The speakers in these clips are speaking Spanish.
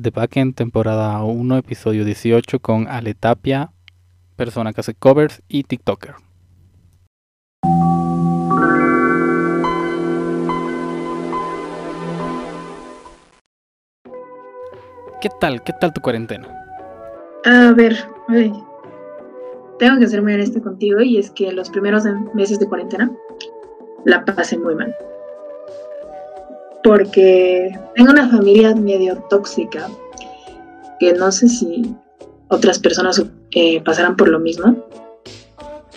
The Backend, temporada 1, episodio 18, con Ale Tapia, persona que hace covers y TikToker. ¿Qué tal? ¿Qué tal tu cuarentena? A ver, tengo que ser muy honesta contigo y es que los primeros meses de cuarentena la pasé muy mal. Porque tengo una familia medio tóxica que no sé si otras personas eh, pasarán por lo mismo,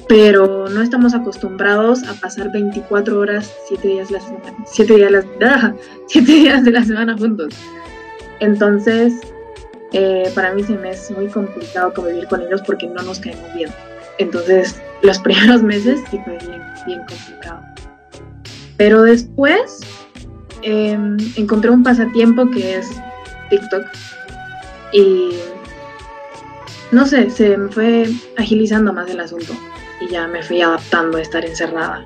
pero no estamos acostumbrados a pasar 24 horas, 7 días, la semana, 7 días, ¡ah! días de la semana juntos. Entonces, eh, para mí se me es muy complicado convivir con ellos porque no nos caemos bien. Entonces, los primeros meses sí fue bien, bien complicado. Pero después em, encontré un pasatiempo que es TikTok. Y no sé, se me fue agilizando más el asunto. Y ya me fui adaptando a estar encerrada.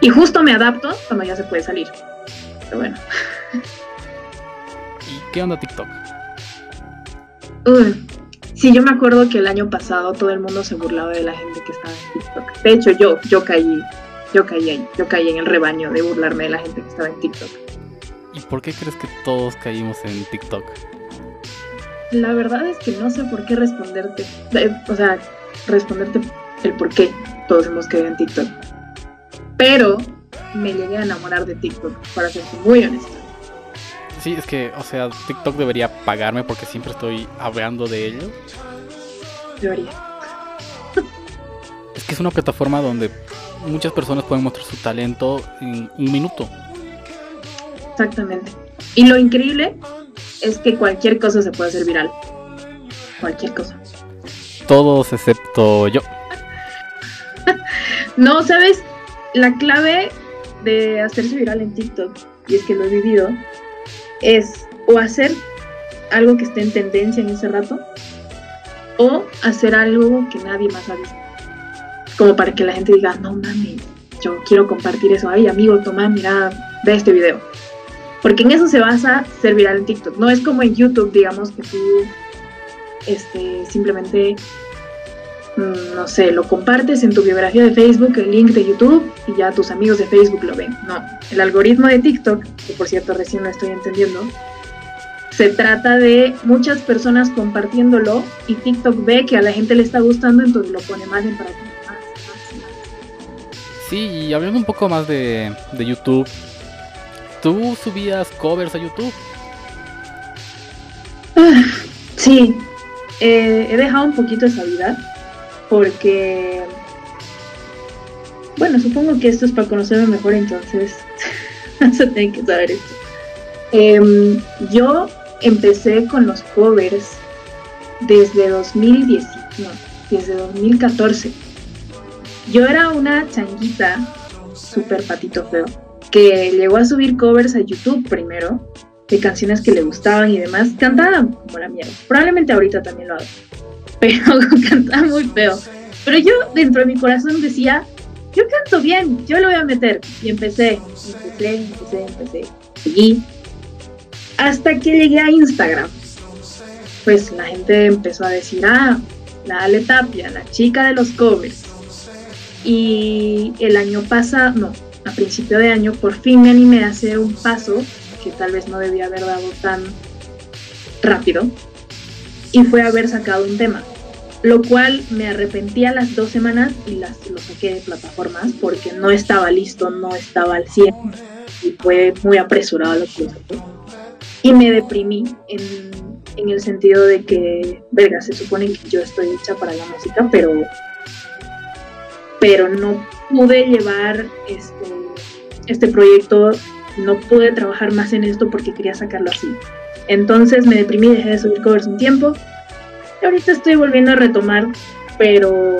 Y justo me adapto cuando ya se puede salir. Pero bueno. ¿Y qué onda TikTok? Uy, sí, yo me acuerdo que el año pasado todo el mundo se burlaba de la gente que estaba en TikTok. De hecho, yo, yo caí, yo caí ahí, yo caí en el rebaño de burlarme de la gente que estaba en TikTok. ¿Y por qué crees que todos caímos en TikTok? La verdad es que no sé por qué responderte, eh, o sea, responderte el por qué todos hemos caído en TikTok. Pero me llegué a enamorar de TikTok, para ser muy honesta. Sí, es que, o sea, TikTok debería pagarme porque siempre estoy hablando de ello. Debería. Es que es una plataforma donde muchas personas pueden mostrar su talento en un minuto. Exactamente. Y lo increíble es que cualquier cosa se puede hacer viral. Cualquier cosa. Todos excepto yo. no, ¿sabes? La clave de hacerse viral en TikTok, y es que lo he vivido, es o hacer algo que esté en tendencia en ese rato o hacer algo que nadie más ha visto. Como para que la gente diga, no mames, yo quiero compartir eso. Ay, amigo, toma, mira, ve este video. Porque en eso se basa ser viral en TikTok. No es como en YouTube, digamos, que tú este, simplemente Mm, no sé, lo compartes en tu biografía de Facebook, el link de YouTube y ya tus amigos de Facebook lo ven. No, el algoritmo de TikTok, que por cierto recién lo estoy entendiendo, se trata de muchas personas compartiéndolo y TikTok ve que a la gente le está gustando, entonces lo pone más en más, Sí, y hablando un poco más de, de YouTube, ¿tú subías covers a YouTube? Ah, sí, eh, he dejado un poquito esa vida porque, bueno, supongo que esto es para conocerme mejor, entonces se tiene que saber esto. Em, yo empecé con los covers desde 2010, no, desde 2014. Yo era una changuita, súper patito feo, que llegó a subir covers a YouTube primero, de canciones que le gustaban y demás. Cantaba como la mierda. Probablemente ahorita también lo hago pero cantaba muy feo. Pero yo dentro de mi corazón decía, yo canto bien, yo lo voy a meter. Y empecé, empecé, empecé, empecé. Seguí. Hasta que llegué a Instagram. Pues la gente empezó a decir, ah, la Ale Tapia, la chica de los covers. Y el año pasado, no, a principio de año, por fin me animé a hacer un paso que tal vez no debía haber dado tan rápido. Y fue haber sacado un tema lo cual me arrepentí a las dos semanas y las, lo saqué de plataformas porque no estaba listo, no estaba al 100 y fue muy apresurado lo que. Y me deprimí en, en, el sentido de que, verga, se supone que yo estoy hecha para la música, pero, pero no pude llevar este, este proyecto, no pude trabajar más en esto porque quería sacarlo así. Entonces me deprimí, dejé de subir covers un tiempo ahorita estoy volviendo a retomar, pero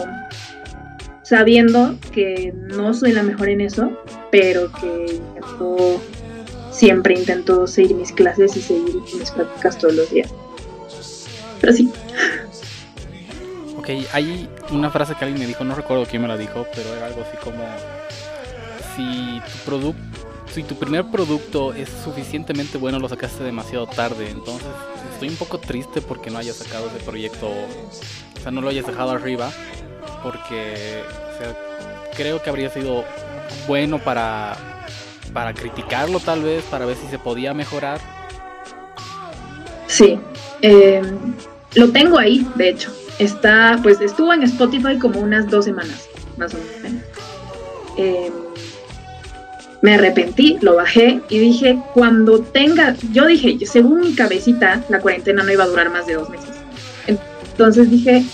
sabiendo que no soy la mejor en eso, pero que siempre intento seguir mis clases y seguir mis prácticas todos los días. Pero sí. Hay una frase que alguien me dijo, no recuerdo quién me la dijo, pero era algo así como, si tu si tu primer producto es suficientemente bueno, lo sacaste demasiado tarde. Entonces, estoy un poco triste porque no hayas sacado ese proyecto, o sea, no lo hayas dejado arriba, porque creo que habría sido bueno para, para criticarlo tal vez, para ver si se podía mejorar. Sí, eh, lo tengo ahí, de hecho. Está, pues estuvo en Spotify como unas dos semanas, más o menos. Eh, me arrepentí, lo bajé y dije, cuando tenga, yo dije, según mi cabecita, la cuarentena no iba a durar más de dos meses. Entonces dije,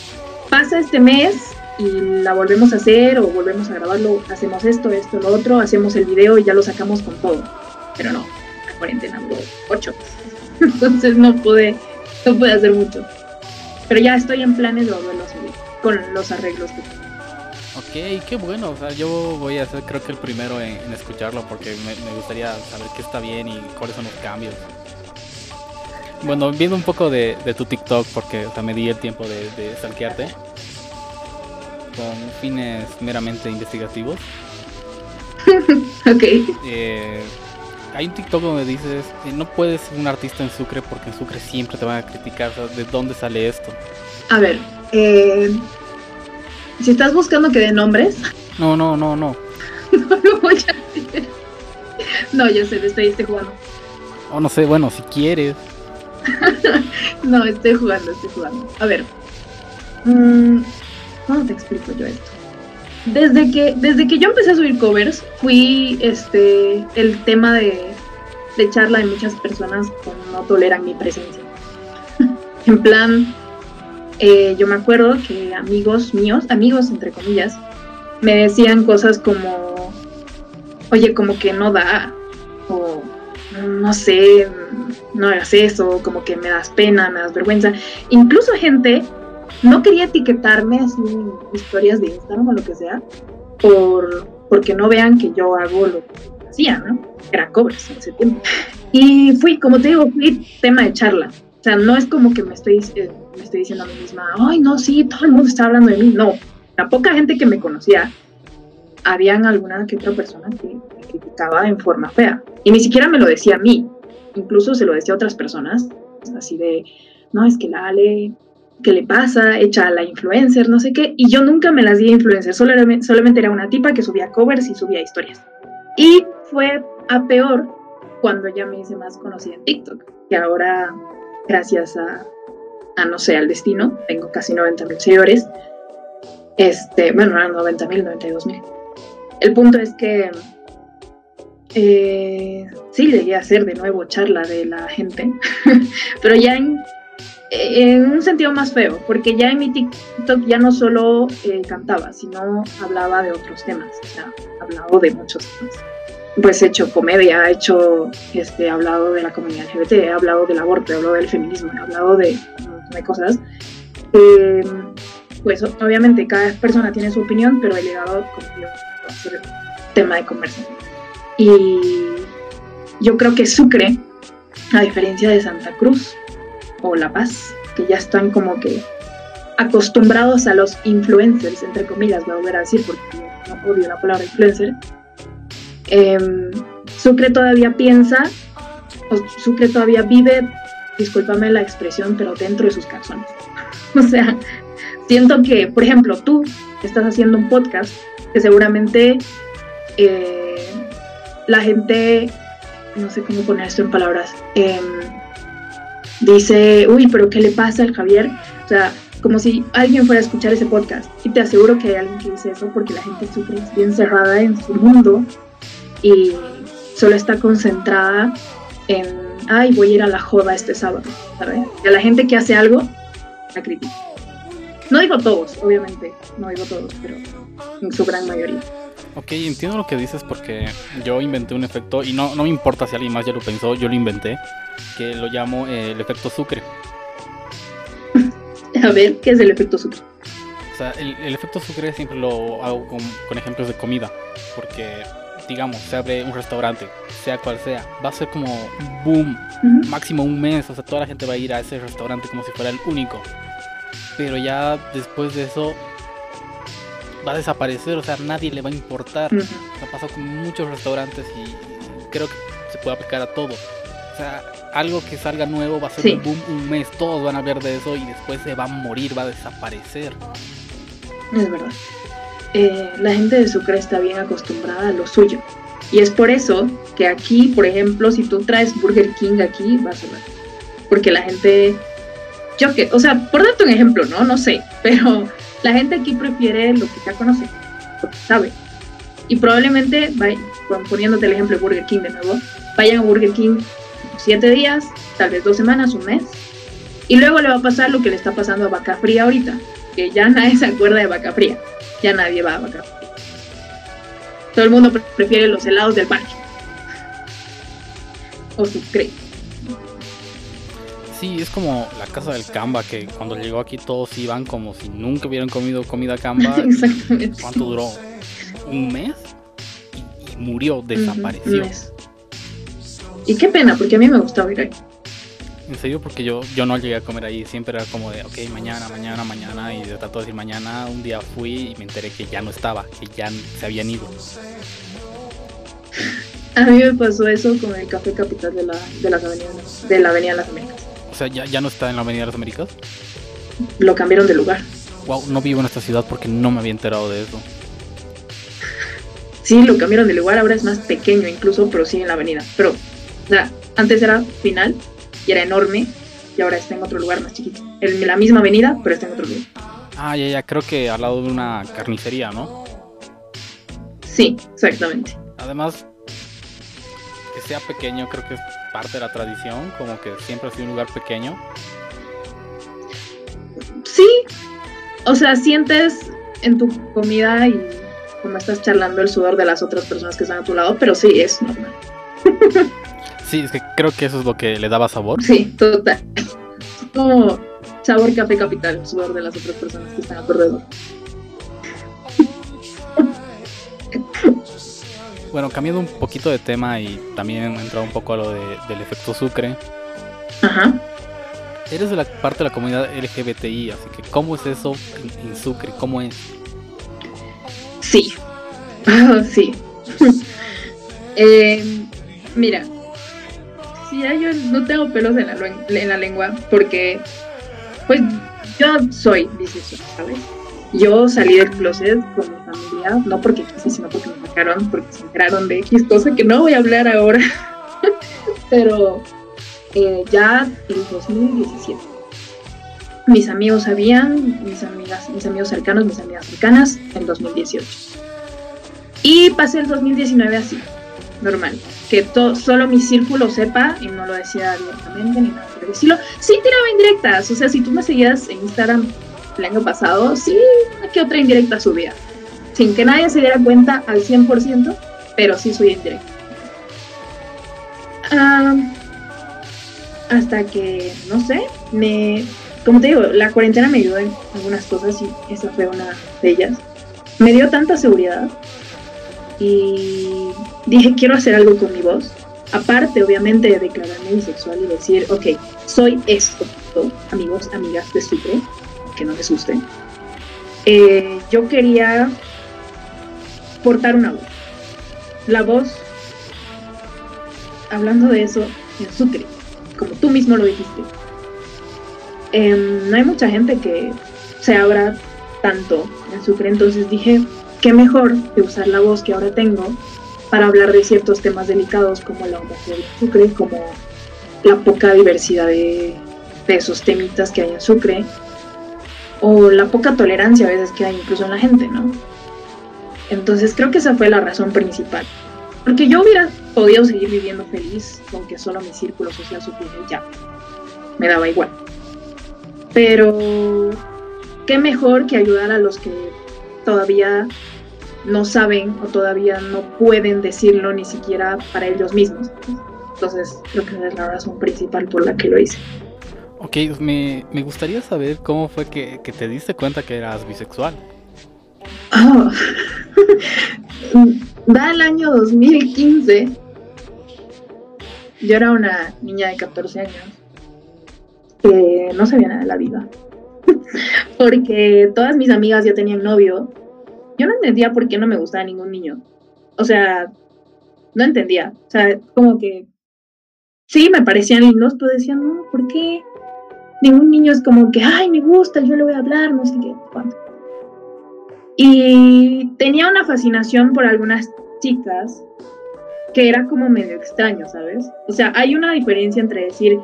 pasa este mes y la volvemos a hacer o volvemos a grabarlo, hacemos esto, esto, lo otro, hacemos el video y ya lo sacamos con todo. Pero no, la cuarentena duró ocho Entonces no pude, no pude hacer mucho. Pero ya estoy en planes de volverlo a subir con los arreglos que tengo. Ok, qué bueno. O sea, yo voy a ser creo que el primero en, escucharlo porque me, gustaría saber qué está bien y cuáles son los cambios. Bueno, viendo un poco de, tu TikTok porque o me di el tiempo de, de salquearte con fines meramente investigativos. ok. Eh, hay un TikTok donde dices, eh, no puedes ser un artista en Sucre porque en Sucre siempre te van a criticar. ¿De dónde sale esto? A ver, eh, si estás buscando que dé nombres. No, no, no, no. no lo voy a decir. No, ya sé, estoy, estoy jugando. Oh, no sé, bueno, si quieres. no, estoy jugando, estoy jugando. A ver. Mm, ¿Cómo te explico yo esto? Desde que, desde que yo empecé a subir covers, fui este el tema de, de charla de muchas personas que no toleran mi presencia. en plan, eh, yo me acuerdo que amigos míos, amigos entre comillas, me decían cosas como, oye, como que no da, o no sé, no hagas eso, como que me das pena, me das vergüenza. Incluso gente no quería etiquetarme así en historias de Instagram o lo que sea, por, porque no vean que yo hago lo que hacía, ¿no? Era covers en ese tiempo. Y fui, como te digo, fui tema de charla. O sea, no es como que me estoy, eh, me estoy diciendo a mí misma, ay, no, sí, todo el mundo está hablando de mí. No, la poca gente que me conocía, habían alguna que otra persona que me criticaba en forma fea. Y ni siquiera me lo decía a mí, incluso se lo decía a otras personas, así de, no, es que la Ale qué le pasa, hecha a la influencer, no sé qué, y yo nunca me las di a influencer, solamente, era una tipa que subía covers y subía historias. Y fue a peor cuando ya me hice más conocida en TikTok, que ahora, gracias a, a no sé, al destino, tengo casi 90 mil seguidores, este, bueno, eran 90 mil, 92 mil. El punto es que eh, sí llegué a hacer de nuevo charla de la gente, pero ya en en un sentido más feo, porque ya en mi TikTok ya no solo eh, cantaba, sino hablaba de otros temas, o sea, hablaba de muchos temas. Pues he hecho comedia, he hecho, este, hablado de la comunidad LGBT, he hablado del aborto, he hablado del feminismo, he hablado de de cosas. Em, pues obviamente cada persona tiene su opinión, pero he llegado como yo a ser tema de conversación. Y yo creo que Sucre, a diferencia de Santa Cruz, La Paz, que ya están como que acostumbrados a los influencers, entre comillas, voy a volver a decir porque no odio la palabra influencer. Em, Sucre todavía piensa, o Sucre todavía vive, discúlpame la expresión, pero dentro de sus calzones. o sea, siento que, por ejemplo, tú estás haciendo un podcast que seguramente eh, la gente, no sé cómo poner esto en palabras, eh, dice, uy, pero ¿qué le pasa al Javier? O sea, como si alguien fuera a escuchar ese podcast. Y te aseguro que hay alguien que dice eso porque la gente sufre bien cerrada en su mundo y solo está concentrada en, ay, voy a ir a la joda este sábado, ¿sabes? Y a la gente que hace algo, la critica. No digo todos, obviamente, no digo todos, pero en su gran mayoría. Ok, entiendo lo que dices porque yo inventé un efecto y no, no me importa si alguien más ya lo pensó, yo lo inventé, que lo llamo eh, el efecto sucre. A ver, ¿qué es el efecto sucre? O sea, el, efecto sucre siempre lo hago con, ejemplos de comida, porque digamos, se abre un restaurante, sea cual sea, va a ser como boom, máximo un mes, o sea, toda la gente va a ir a ese restaurante como si fuera el único. Pero ya después de eso va a desaparecer, o sea, nadie le va a importar. Uh Ha pasado con muchos restaurantes y creo que se puede aplicar a todo. O sea, algo que salga nuevo va a ser un boom un mes, todos van a ver de eso y después se va a morir, va a desaparecer. Es verdad. Eh, la gente de Sucre está bien acostumbrada a lo suyo. Y es por eso que aquí, por ejemplo, si tú traes Burger King aquí, vas a ver. Porque la gente, yo que, o sea, por darte un ejemplo, ¿no? No sé, pero la gente aquí prefiere lo que ya conoce, lo que sabe. Y probablemente, poniéndote el ejemplo de Burger King de nuevo, vayan a Burger King siete días, tal vez dos semanas, un mes, y luego le va a pasar lo que le está pasando a Vaca Fría ahorita, que ya nadie se acuerda de Vaca Fría, ya nadie va a Vaca Fría. Todo el mundo prefiere los helados del parque. O si cree. Sí, es como la casa del Camba, que cuando llegó aquí todos iban como si nunca hubieran comido comida Camba. Exactamente. ¿Cuánto duró? ¿Un mes? Y, murió, desapareció. Y qué pena, porque a mí me gustaba ir ahí. En serio, porque yo, yo no llegué a comer ahí, siempre era como de, ok, mañana, mañana, mañana, y de trato de decir mañana, un día fui y me enteré que ya no estaba, que ya se habían ido. A mí me pasó eso con el Café Capital de la, de las avenidas, de la Avenida de las Américas. O sea, ¿ya, ¿ya no está en la Avenida de las Américas? Lo cambiaron de lugar. Wow, no vivo en esta ciudad porque no me había enterado de eso. Sí, lo cambiaron de lugar, ahora es más pequeño incluso, pero sí en la avenida. Pero, o sea, antes era final y era enorme y ahora está en otro lugar más chiquito. En la misma avenida, pero está en otro lugar. Ah, ya, ya, creo que al lado de una carnicería, ¿no? Sí, exactamente. Además, que sea pequeño creo que parte de la tradición, como que siempre ha sido un lugar pequeño. Sí, o sea, sientes en tu comida y como estás charlando el sudor de las otras personas que están a tu lado, pero sí, es normal. Sí, es que creo que eso es lo que le daba sabor. Sí, total. Como sabor café capital, el sudor de las otras personas que están a tu alrededor. Bueno, cambiando un poquito de tema y también entrado un poco a lo del efecto Sucre. Ajá. Eres de la parte de la comunidad LGBTI, así que ¿cómo es eso en, Sucre? ¿Cómo es? Sí. sí. eh, mira, ya yo no tengo pelos en la, en la lengua porque, pues, yo soy bisexual, ¿sabes? Yo salí del closet con mi familia, no porque quise, sino porque me porque se enteraron de X cosa que no voy a hablar ahora. Pero eh, ya en 2017. Mis amigos sabían, mis amigas, mis amigos cercanos, mis amigas cercanas, en 2018. Y pasé el 2019 así, normal. Que solo mi círculo sepa, y no lo decía abiertamente ni nada por decirlo. Sí tiraba indirectas, o sea, si tú me seguías en Instagram el año pasado, sí, una que otra indirecta subía. Sin que nadie se diera cuenta al 100%, pero sí soy indirecta. hasta que, no sé, me, como te digo, la cuarentena me ayudó en algunas cosas y esa fue una de ellas. Me dio tanta seguridad y dije, quiero hacer algo con mi voz. Aparte, obviamente, de declararme bisexual y decir, ok, soy esto, amigos, amigas de Sucre, que no les guste. Eh, yo quería portar una voz. La voz, hablando de eso, en Sucre, como tú mismo lo dijiste. Em, no hay mucha gente que se abra tanto en Sucre, entonces dije, qué mejor que usar la voz que ahora tengo para hablar de ciertos temas delicados como la homofobia en Sucre, como la poca diversidad de, esos temitas que hay en Sucre, o la poca tolerancia a veces que hay incluso en la gente, ¿no? Entonces creo que esa fue la razón principal. Porque yo hubiera podido seguir viviendo feliz con que solo mi círculo social supiera ya. Me daba igual. Pero qué mejor que ayudar a los que todavía no saben o todavía no pueden decirlo ni siquiera para ellos mismos. Entonces creo que es la razón principal por la que lo hice. Ok, me, gustaría saber cómo fue que, te diste cuenta que eras bisexual. Oh. da el año 2015. Yo era una niña de 14 años que no sabía nada de la vida. Porque todas mis amigas ya tenían novio yo no entendía por qué no me gustaba ningún niño. O sea, no entendía. O sea, como que sí, me parecían lindos, pero decían, no, ¿por qué? Ningún niño es como que, ay, me gusta, yo le voy a hablar, no sé qué, cuánto. Y tenía una fascinación por algunas chicas que era como medio extraño, ¿sabes? O sea, hay una diferencia entre decir,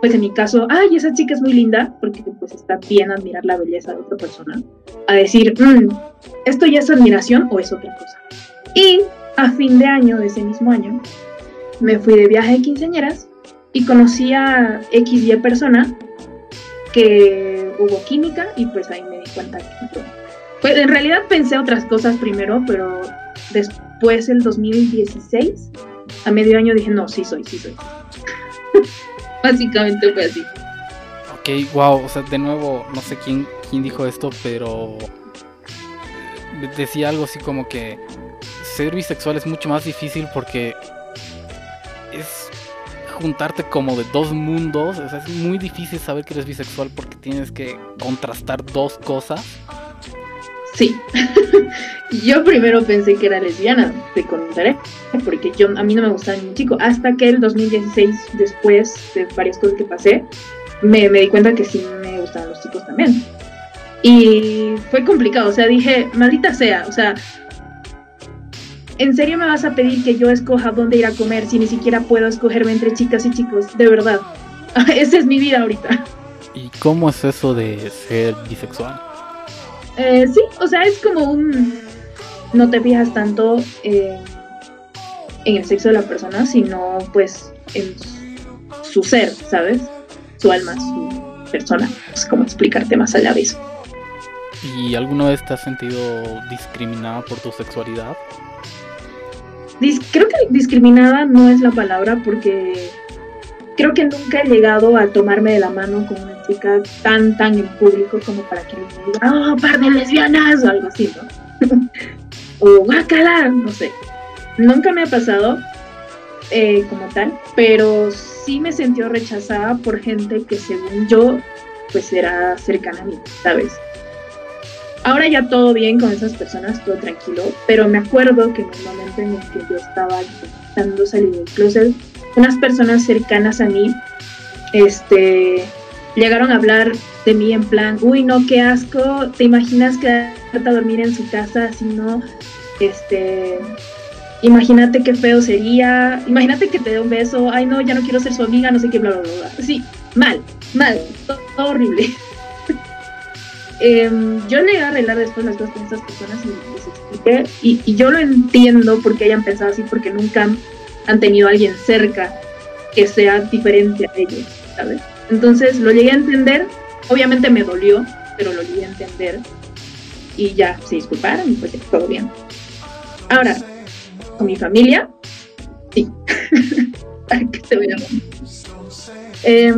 pues en mi caso, ay, esa chica es muy linda, porque pues está bien admirar la belleza de otra persona, a decir, mm, esto ya es admiración o es otra cosa. Y a fin de año, de ese mismo año, me fui de viaje de quinceañeras y conocí a XY persona que hubo química y pues ahí me di cuenta que pues en realidad pensé otras cosas primero, pero después el 2016, a medio año dije, no, sí soy, sí soy. Básicamente fue así. Ok, wow, o sea, de nuevo, no sé quién, quién dijo esto, pero decía algo así como que ser bisexual es mucho más difícil porque es juntarte como de dos mundos. O sea, es muy difícil saber que eres bisexual porque tienes que contrastar dos cosas. Sí. yo primero pensé que era lesbiana, te contaré, porque yo a mí no me gustaba ningún chico. Hasta que el 2016, después de varias cosas que pasé, me, me di cuenta que sí me gustaban los chicos también. Y fue complicado, o sea, dije, maldita sea, o sea, ¿en serio me vas a pedir que yo escoja dónde ir a comer si ni siquiera puedo escogerme entre chicas y chicos? De verdad. Esa es mi vida ahorita. ¿Y cómo es eso de ser bisexual? Eh, sí, o sea, es como un... No te fijas tanto en el sexo de la persona, sino pues en su ser, ¿sabes? Su alma, su persona. Es como explicarte más allá de eso. ¿Y alguna vez te has sentido discriminada por tu sexualidad? creo que discriminada no es la palabra porque creo que nunca he llegado a tomarme de la mano con una chica tan, tan en público como para que me diga, oh, par de lesbianas o algo así, ¿no? o guacala, no sé. Nunca me ha pasado eh, como tal, pero sí me sentí rechazada por gente que según yo, pues era cercana a mí, ¿sabes? Ahora ya todo bien con esas personas, todo tranquilo, pero me acuerdo que en el momento en el que yo estaba intentando salir del closet, unas personas cercanas a mí, este, llegaron a hablar de mí en plan, uy, no, qué asco, ¿te imaginas quedarte a dormir en su casa si no? Este, imagínate qué feo sería, imagínate que te dé un beso, ay no, ya no quiero ser su amiga, no sé qué, bla, bla, bla. Sí, mal, mal, todo horrible. Em, yo le a arreglar después las cosas con estas personas y les expliqué. Y, yo lo entiendo porque hayan pensado así, porque nunca han tenido a alguien cerca que sea diferente a ellos, ¿sabes? Entonces lo llegué a entender. Obviamente me dolió, pero lo llegué a entender. Y ya se disculparon y pues todo bien. Ahora, con mi familia, sí. ¿Qué te voy a eh,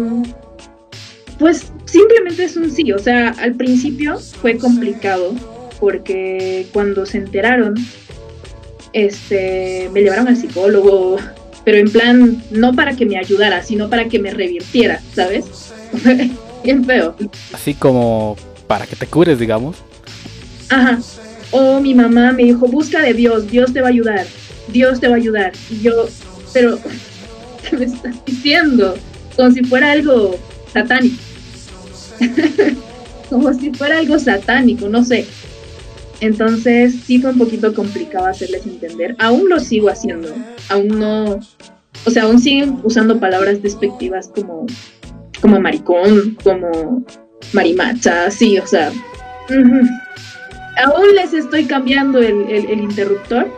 pues simplemente es un sí, o sea, al principio fue complicado porque cuando se enteraron, este, me llevaron al psicólogo, pero en plan, no para que me ayudara, sino para que me revirtiera, ¿sabes? Bien feo. Así como para que te cures, digamos. Ajá. O mi mamá me dijo, busca de Dios, Dios te va a ayudar, Dios te va a ayudar. Y yo, pero, ¿qué me estás diciendo? Como si fuera algo satánico. como si fuera algo satánico, no sé. Entonces sí fue un poquito complicado hacerles entender. Aún lo sigo haciendo. Aún no. O sea, aún siguen usando palabras despectivas como, como maricón, como marimacha, sí, o sea. Aún les estoy cambiando el, interruptor,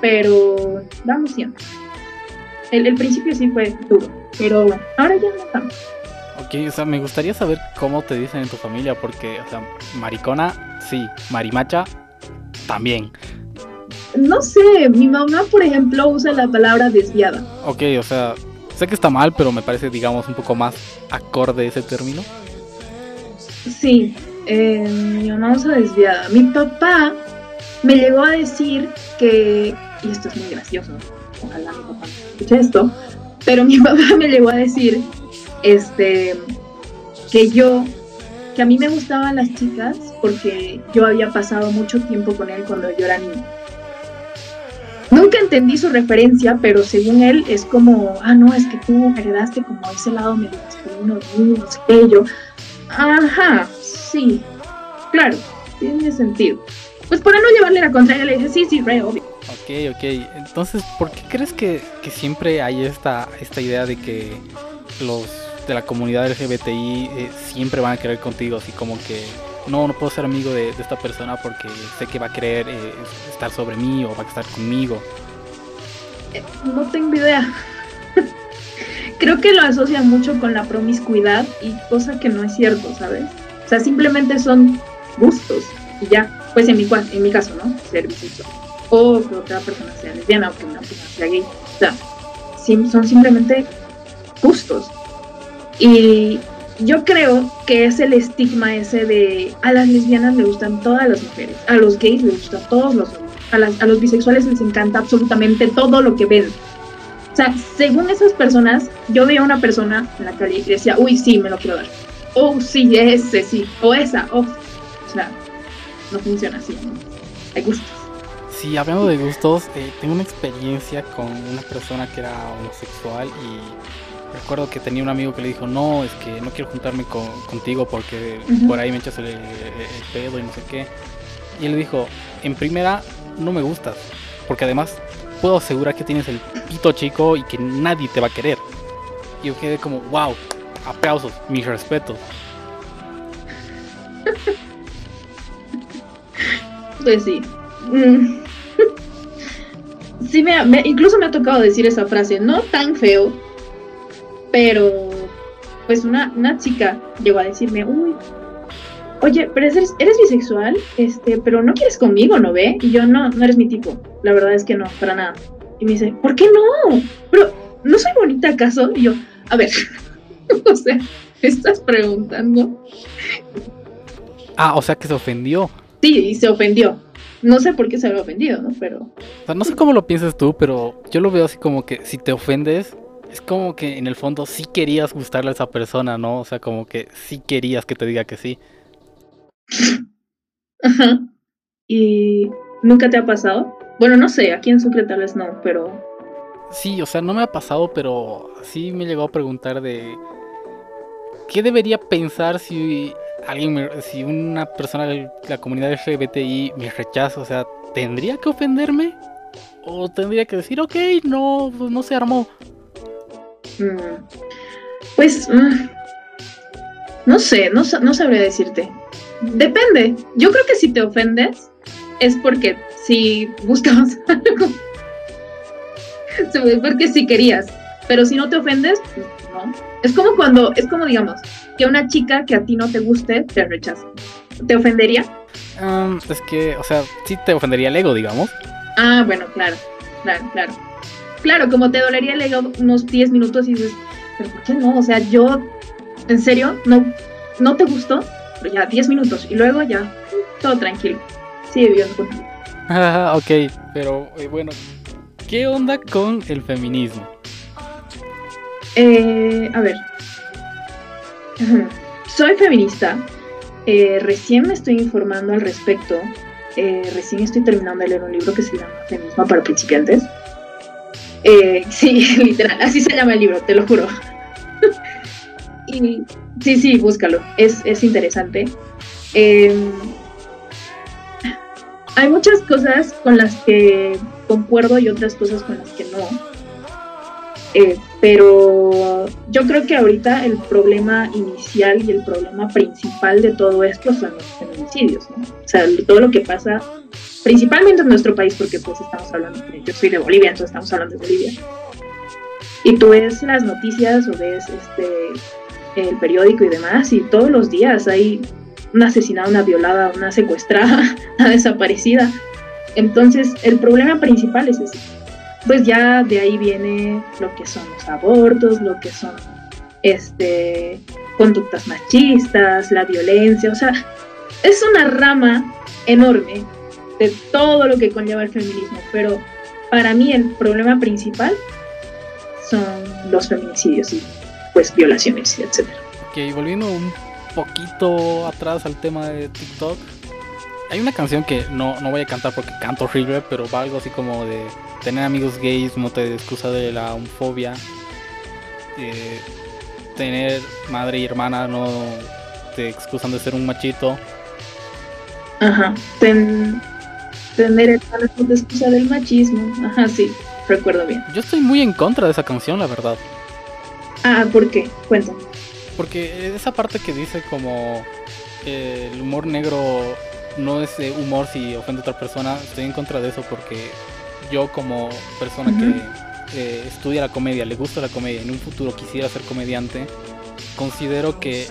pero vamos siempre. El, el principio sí fue duro, pero bueno, ahora ya no estamos. Ok, o sea, me gustaría saber cómo te dicen en tu familia, porque, o sea, maricona, sí, marimacha, también. No sé, mi mamá, por ejemplo, usa la palabra desviada. Ok, o sea, sé que está mal, pero me parece, digamos, un poco más acorde ese término. Sí, eh, mi mamá usa desviada. Mi papá me llegó a decir que, y esto es muy gracioso, ojalá mi papá escuche esto, pero mi papá me llegó a decir este, que yo, que a mí me gustaban las chicas porque yo había pasado mucho tiempo con él cuando yo era niña. Nunca entendí su referencia, pero según él es como, ah, no, es que tú heredaste como ese lado medio masculino no sé qué, ajá, sí, claro, tiene sentido. Pues para no llevarle la contraria le dije, sí, sí, re, obvio. Ok, ok. Entonces, ¿por qué crees que, que siempre hay esta, esta idea de que los de la comunidad LGBTI eh, siempre van a querer contigo? Así como que, no, no puedo ser amigo de, esta persona porque sé que va a querer eh, estar sobre mí o va a estar conmigo. Eh, no tengo idea. Creo que lo asocia mucho con la promiscuidad y cosa que no es cierto, ¿sabes? O sea, simplemente son gustos y ya. Pues en mi, en mi caso, ¿no? Ser bisexual. O que otra persona sea lesbiana o que una persona sea gay. O sea, son simplemente gustos. Y yo creo que es el estigma ese de a las lesbianas le gustan todas las mujeres, a los gays les gustan todos los hombres, a, las, a los bisexuales les encanta absolutamente todo lo que ven. O sea, según esas personas, yo veía a una persona en la calle y decía, uy, sí, me lo quiero dar. Oh, sí, ese, sí. O esa, oh. O sea, no funciona así, ¿no? Hay gustos. Sí, hablando de gustos, eh, tengo una experiencia con una persona que era homosexual y recuerdo que tenía un amigo que le dijo, no, es que no quiero juntarme con, contigo porque por ahí me echas el, el pedo y no sé qué. Y él le dijo, en primera, no me gustas, porque además puedo asegurar que tienes el pito chico y que nadie te va a querer. Y yo quedé como, wow, aplausos, mis respetos. Pues sí. Mm. Sí, me, me- incluso me ha tocado decir esa frase, no tan feo, pero pues una, una chica llegó a decirme, uy, oye, pero eres, eres bisexual, este, pero no quieres conmigo, ¿no ve? Y yo, no, no eres mi tipo, la verdad es que no, para nada. Y me dice, ¿por qué no? Pero, ¿no soy bonita acaso? Y yo, a ver, o sea, ¿me estás preguntando? Ah, o sea que se ofendió. Sí, y se ofendió. No sé por qué se había ofendido, ¿no? Pero O sea, no sé cómo lo piensas tú, pero yo lo veo así como que si te ofendes, es como que en el fondo sí querías gustarle a esa persona, ¿no? O sea, como que sí querías que te diga que sí. Ajá. ¿Y nunca te ha pasado? Bueno, no sé, aquí en Sucre tal vez no, pero Sí, o sea, no me ha pasado, pero sí me llegó a preguntar de qué debería pensar si alguien, me- si una persona de la comunidad LGBTI me rechaza, o sea, ¿tendría que ofenderme? ¿O tendría que decir, ok, no, pues no se armó? mm, pues mm, no sé, no, no sabría decirte. Depende. Yo creo que si te ofendes es porque si buscabas algo. Porque si querías. Pero si no te ofendes, no. Es como cuando, es como digamos, que una chica que a ti no te guste te rechaza. ¿Te ofendería? Um, es que, o sea, sí te ofendería el ego, digamos. Ah, bueno, claro, claro, claro. Claro, como te dolería el ego unos 10 minutos y dices, pero ¿por qué no? O sea, yo, en serio, no, no te gustó, pero ya 10 minutos y luego ya, todo tranquilo. Sigue viviendo contigo. Ah, ok, pero eh, bueno, ¿qué onda con el feminismo? Eh, a ver. Soy feminista. Eh, recién me estoy informando al respecto. Eh, recién estoy terminando de leer un libro que se llama Feminismo para principiantes. Eh, sí, literal, así se llama el libro, te lo juro. y sí, sí, búscalo. Es, es interesante. Hay muchas cosas con las que concuerdo y otras cosas con las que no. Pero yo creo que ahorita el problema inicial y el problema principal de todo esto son los feminicidios, ¿no? O sea, todo lo que pasa, principalmente en nuestro país, porque pues estamos hablando, yo soy de Bolivia, entonces estamos hablando de Bolivia. Y tú ves las noticias o ves este el periódico y demás, y todos los días hay una asesinada, una violada, una secuestrada, una desaparecida. Entonces, el problema principal es ese pues ya de ahí viene lo que son los abortos, lo que son este conductas machistas, la violencia, o sea, es una rama enorme de todo lo que conlleva el feminismo, pero para mí el problema principal son los feminicidios y pues violaciones, etcétera. Ok, volviendo un poquito atrás al tema de TikTok. Hay una canción que no, no voy a cantar porque canto horrible, pero va algo así como de tener amigos gays no te excusa de la homofobia. Eh, tener madre y hermana no te excusan de ser un machito. Ajá. tener hermanas no te excusa del machismo. Ajá, sí, recuerdo bien. Yo estoy muy en contra de esa canción, la verdad. Ah, ¿por qué? Cuéntame. Porque esa parte que dice como eh, el humor negro no es humor si ofende a otra persona, estoy en contra de eso porque yo como persona que eh, estudia la comedia, le gusta la comedia, en un futuro quisiera ser comediante, considero que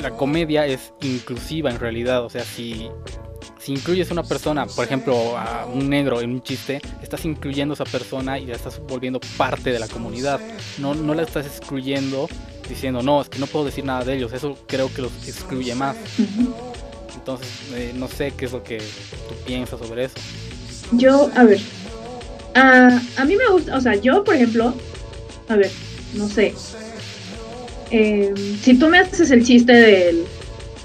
la, comedia es inclusiva en realidad, o sea, si, si incluyes a una persona, por ejemplo, a un negro en un chiste, estás incluyendo a esa persona y la estás volviendo parte de la comunidad, no, no la estás excluyendo diciendo, no, es que no puedo decir nada de ellos, eso creo que los excluye más. Entonces, eh, no sé qué es lo que tú piensas sobre eso. Yo, a ver, a, a mí me gusta, o sea, yo, por ejemplo, a ver, no sé, em, si tú me haces el chiste del,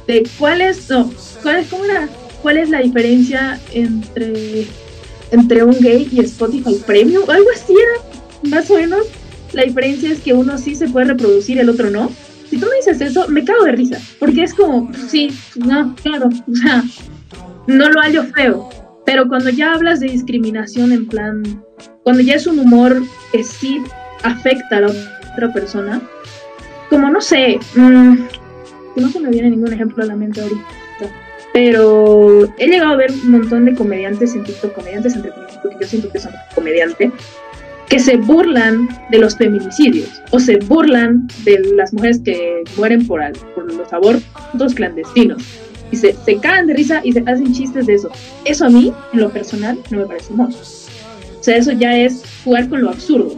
de cuál es, no, cuál es, ¿cómo era? ¿Cuál es la diferencia entre, entre un gay y Spotify Premium? Algo así más o menos. La diferencia es que uno sí se puede reproducir, el otro no. Si tú me dices eso, me cago de risa, porque es como, sí, no, claro, o sea, no lo hallo feo. Pero cuando ya hablas de discriminación en plan, cuando ya es un humor que sí afecta a la otra persona, como no sé, mmm, no se me viene ningún ejemplo a la mente ahorita, pero he llegado a ver un montón de comediantes en TikTok, comediantes entre comillas, porque yo siento que son comediantes, que se burlan de los feminicidios o se burlan de las mujeres que mueren por, por los abortos clandestinos. Y se, se cagan de risa y se hacen chistes de eso. Eso a mí, en lo personal, no me parece humor. O sea, eso ya es jugar con lo absurdo.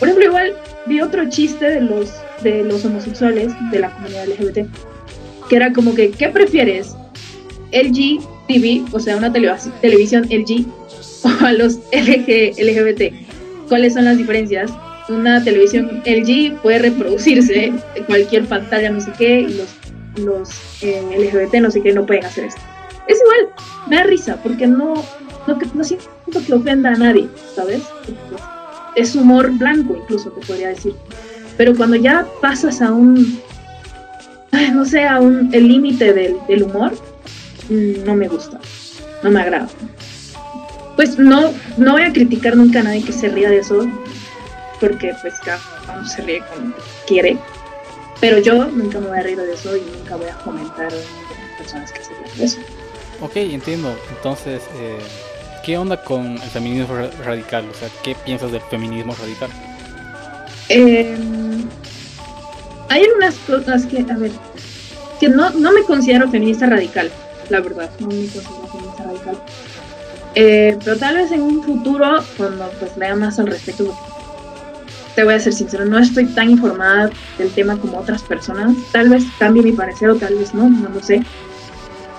Por ejemplo, igual vi otro chiste de los, de los homosexuales de la comunidad LGBT, que era como que, ¿qué prefieres? LG TV, o sea, una televisión LG o a los LG, LGBT. ¿Cuáles son las diferencias? Una televisión LG puede reproducirse en cualquier pantalla, no sé qué, y los, los eh, LGBT, no sé qué, no pueden hacer esto. Es igual, me da risa, porque no, no, no siento que ofenda a nadie, ¿sabes? Es humor blanco, incluso, te podría decir. Pero cuando ya pasas a un, no sé, a un, el límite del, del humor, mm, no me gusta, no me agrada pues no, no voy a criticar nunca a nadie que se ría de eso, porque pues cada uno se ríe como quiere, pero yo nunca me voy a reír de eso y nunca voy a comentar a personas que se ríen de eso. Ok, entiendo. Entonces, eh, ¿qué onda con el feminismo radical? O sea, ¿qué piensas del feminismo radical? Em, hay algunas cosas que, a ver, que no, no me considero feminista radical, la verdad, no me considero feminista radical eh, pero tal vez en un futuro, cuando pues lea más al respecto, te voy a ser sincero, no estoy tan informada del tema como otras personas. Tal vez cambie mi parecer o tal vez no, no lo sé.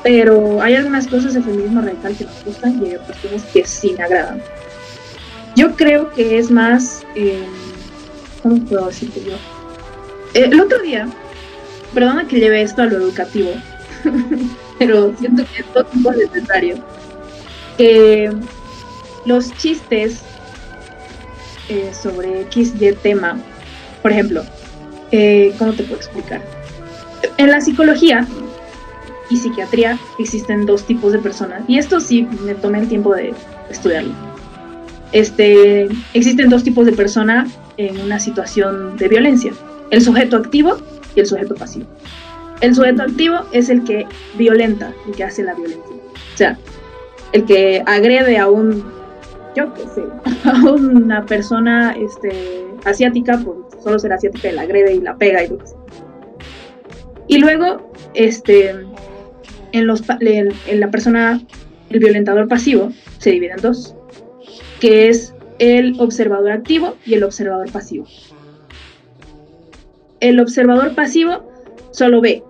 Pero hay algunas cosas de feminismo radical que nos gustan y hay otras cosas que sí me agradan. Yo creo que es más, eh, ¿cómo puedo decirte yo? Eh, el otro día, perdona que lleve esto a lo educativo, pero siento que es todo necesario que los chistes eh, sobre XY tema, por ejemplo, eh, ¿cómo te puedo explicar? En la psicología y psiquiatría existen dos tipos de personas, y esto sí me tomé el tiempo de estudiarlo. Este, existen dos tipos de persona en una situación de violencia, el sujeto activo y el sujeto pasivo. El sujeto activo es el que violenta, el que hace la violencia. O sea, el que agrede a un, yo qué sé, a una persona este, asiática, por solo ser asiática, la agrede y la pega y lo que sea. Y luego, este, en, los, en, la persona, el violentador pasivo, se divide en dos, que es el observador activo y el observador pasivo. El observador pasivo solo ve,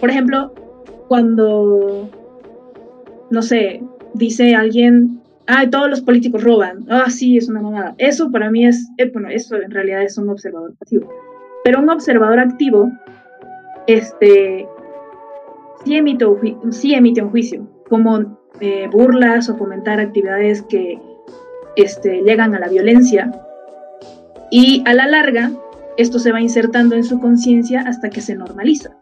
por ejemplo, cuando, no sé, dice alguien, ah, todos los políticos roban, ah, sí, es una mamada. Eso para mí es, eh, bueno, eso en realidad es un observador pasivo. Pero un observador activo, este, sí emite, emite un juicio, como eh, burlas o fomentar actividades que este, llegan a la violencia y a la larga esto se va insertando en su conciencia hasta que se normaliza.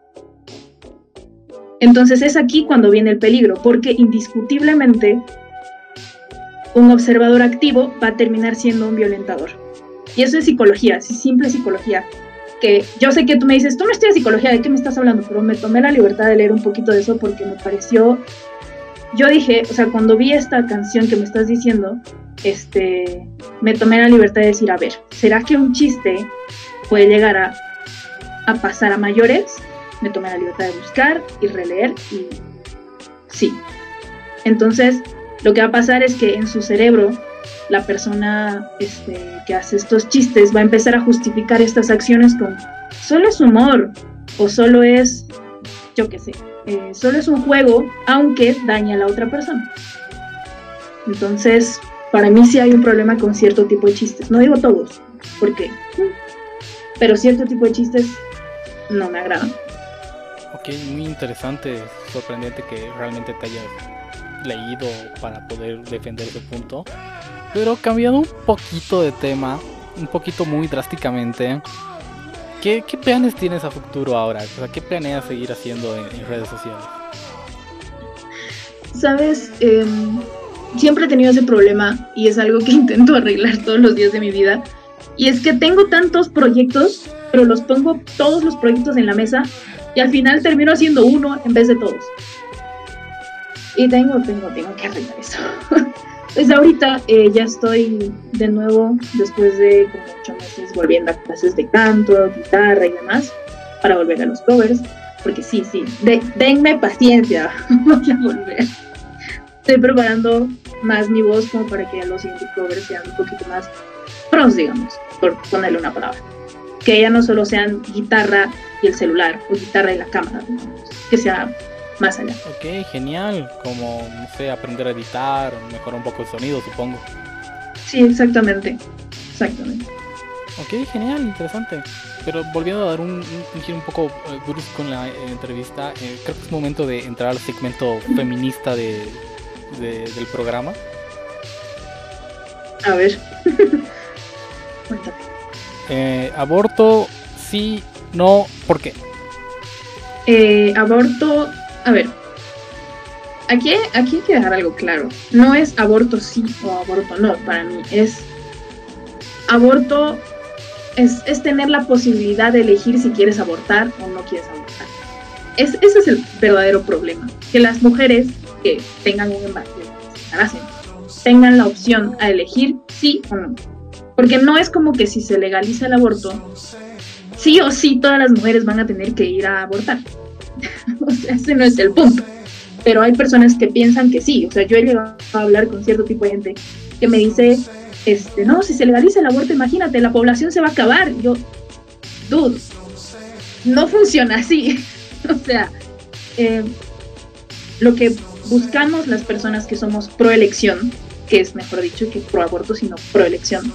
Entonces es aquí cuando viene el peligro, porque indiscutiblemente un observador activo va a terminar siendo un violentador. Y eso es psicología, es simple psicología. Que yo sé que tú me dices, tú no estudias psicología, ¿de qué me estás hablando? Pero me tomé la libertad de leer un poquito de eso porque me pareció. Yo dije, o sea, cuando vi esta canción que me estás diciendo, este, me tomé la libertad de decir, a ver, ¿será que un chiste puede llegar a, a pasar a mayores? Me tomé la libertad de buscar y releer y sí. Entonces, lo que va a pasar es que en su cerebro la persona este, que hace estos chistes va a empezar a justificar estas acciones con solo es humor o solo es, yo qué sé, eh, solo es un juego, aunque daña a la otra persona. Entonces, para mí sí hay un problema con cierto tipo de chistes. No digo todos, porque, pero cierto tipo de chistes no me agradan. Ok, muy interesante, sorprendente que realmente te haya leído para poder defender ese punto. Pero cambiando un poquito de tema, un poquito muy drásticamente, ¿qué, planes tienes a futuro ahora? ¿Qué planeas seguir haciendo en, redes sociales? Sabes, em, siempre he tenido ese problema y es algo que intento arreglar todos los días de mi vida. Y es que tengo tantos proyectos, pero los pongo todos los proyectos en la mesa y al final termino haciendo uno en vez de todos. Y tengo, tengo, tengo que arreglar eso. pues ahorita eh, ya estoy de nuevo, después de como ocho meses, volviendo a clases de canto, guitarra y demás, para volver a los covers. Porque sí, sí, denme paciencia, voy a volver. Estoy preparando más mi voz como para que los indie covers sean un poquito más pros, digamos, por ponerle una palabra. Que ya no solo sean guitarra y el celular, o guitarra y la cámara, que sea más allá. Ok, genial. Como, no sé, aprender a editar, mejorar un poco el sonido, supongo. Sí, exactamente. Exactamente. Ok, genial, interesante. Pero volviendo a dar un, giro un poco eh, brusco en la entrevista, eh, creo que es momento de entrar al segmento feminista de, del programa. A ver. eh, aborto, sí, no, ¿por qué? Eh, aborto a ver, aquí, aquí hay que dejar algo claro. No es aborto sí o aborto no, para mí. Es aborto, es, es tener la posibilidad de elegir si quieres abortar o no quieres abortar. Es, ese es el verdadero problema. Que las mujeres que tengan un embarazo, tengan la opción a elegir sí o no. Porque no es como que si se legaliza el aborto, sí o sí todas las mujeres van a tener que ir a abortar. o sea, ese no es el punto. Pero hay personas que piensan que sí. O sea, yo he llegado a hablar con cierto tipo de gente que me dice, este, no, si se legaliza el aborto, imagínate, la población se va a acabar. Yo, dude, no funciona así. o sea, eh, lo que buscamos las personas que somos pro elección, que es mejor dicho que pro aborto, sino pro elección,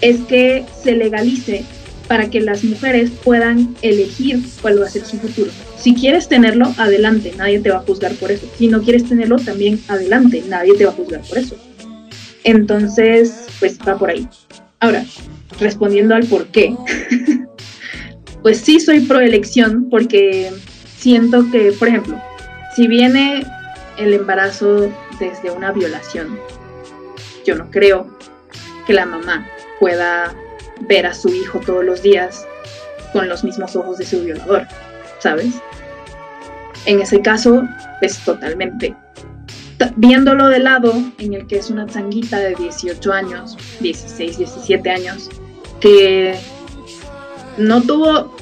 es que se legalice para que las mujeres puedan elegir cuál va a ser su futuro. Si quieres tenerlo, adelante, nadie te va a juzgar por eso. Si no quieres tenerlo, también adelante, nadie te va a juzgar por eso. Entonces, pues va por ahí. Ahora, respondiendo al por qué, pues sí soy pro elección porque siento que, por ejemplo, si viene el embarazo desde una violación, yo no creo que la mamá pueda ver a su hijo todos los días con los mismos ojos de su violador, ¿sabes? En ese caso, pues totalmente. Viéndolo de lado, en el que es una tanguita de 18 años, 16, 17 años, que no tuvo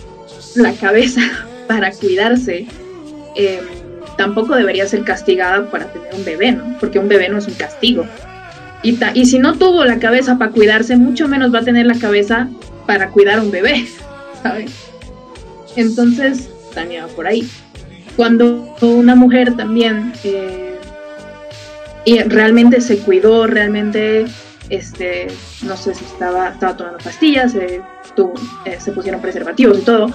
la cabeza para cuidarse, em, tampoco debería ser castigada para tener un bebé, ¿no? Porque un bebé no es un castigo, y, si no tuvo la cabeza para cuidarse, mucho menos va a tener la cabeza para cuidar a un bebé, ¿sabes? Entonces, también va por ahí. Cuando una mujer también eh, y realmente se cuidó, realmente, este, no sé si estaba, estaba tomando pastillas, eh, se pusieron preservativos y todo,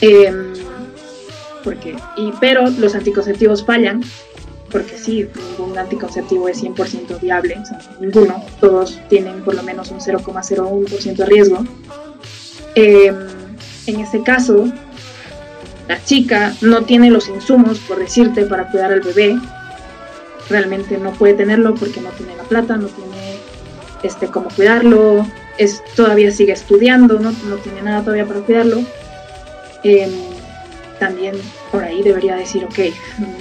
em, porque, y, pero los anticonceptivos fallan, porque sí, ningún anticonceptivo es 100% viable, o sea, ninguno, todos tienen por lo menos un 0,01% de riesgo. Em, en ese caso, la chica no tiene los insumos, por decirte, para cuidar al bebé. Realmente no puede tenerlo porque no tiene la plata, no tiene este, cómo cuidarlo, es, todavía sigue estudiando, no, no tiene nada todavía para cuidarlo. Em, también por ahí debería decir, ok,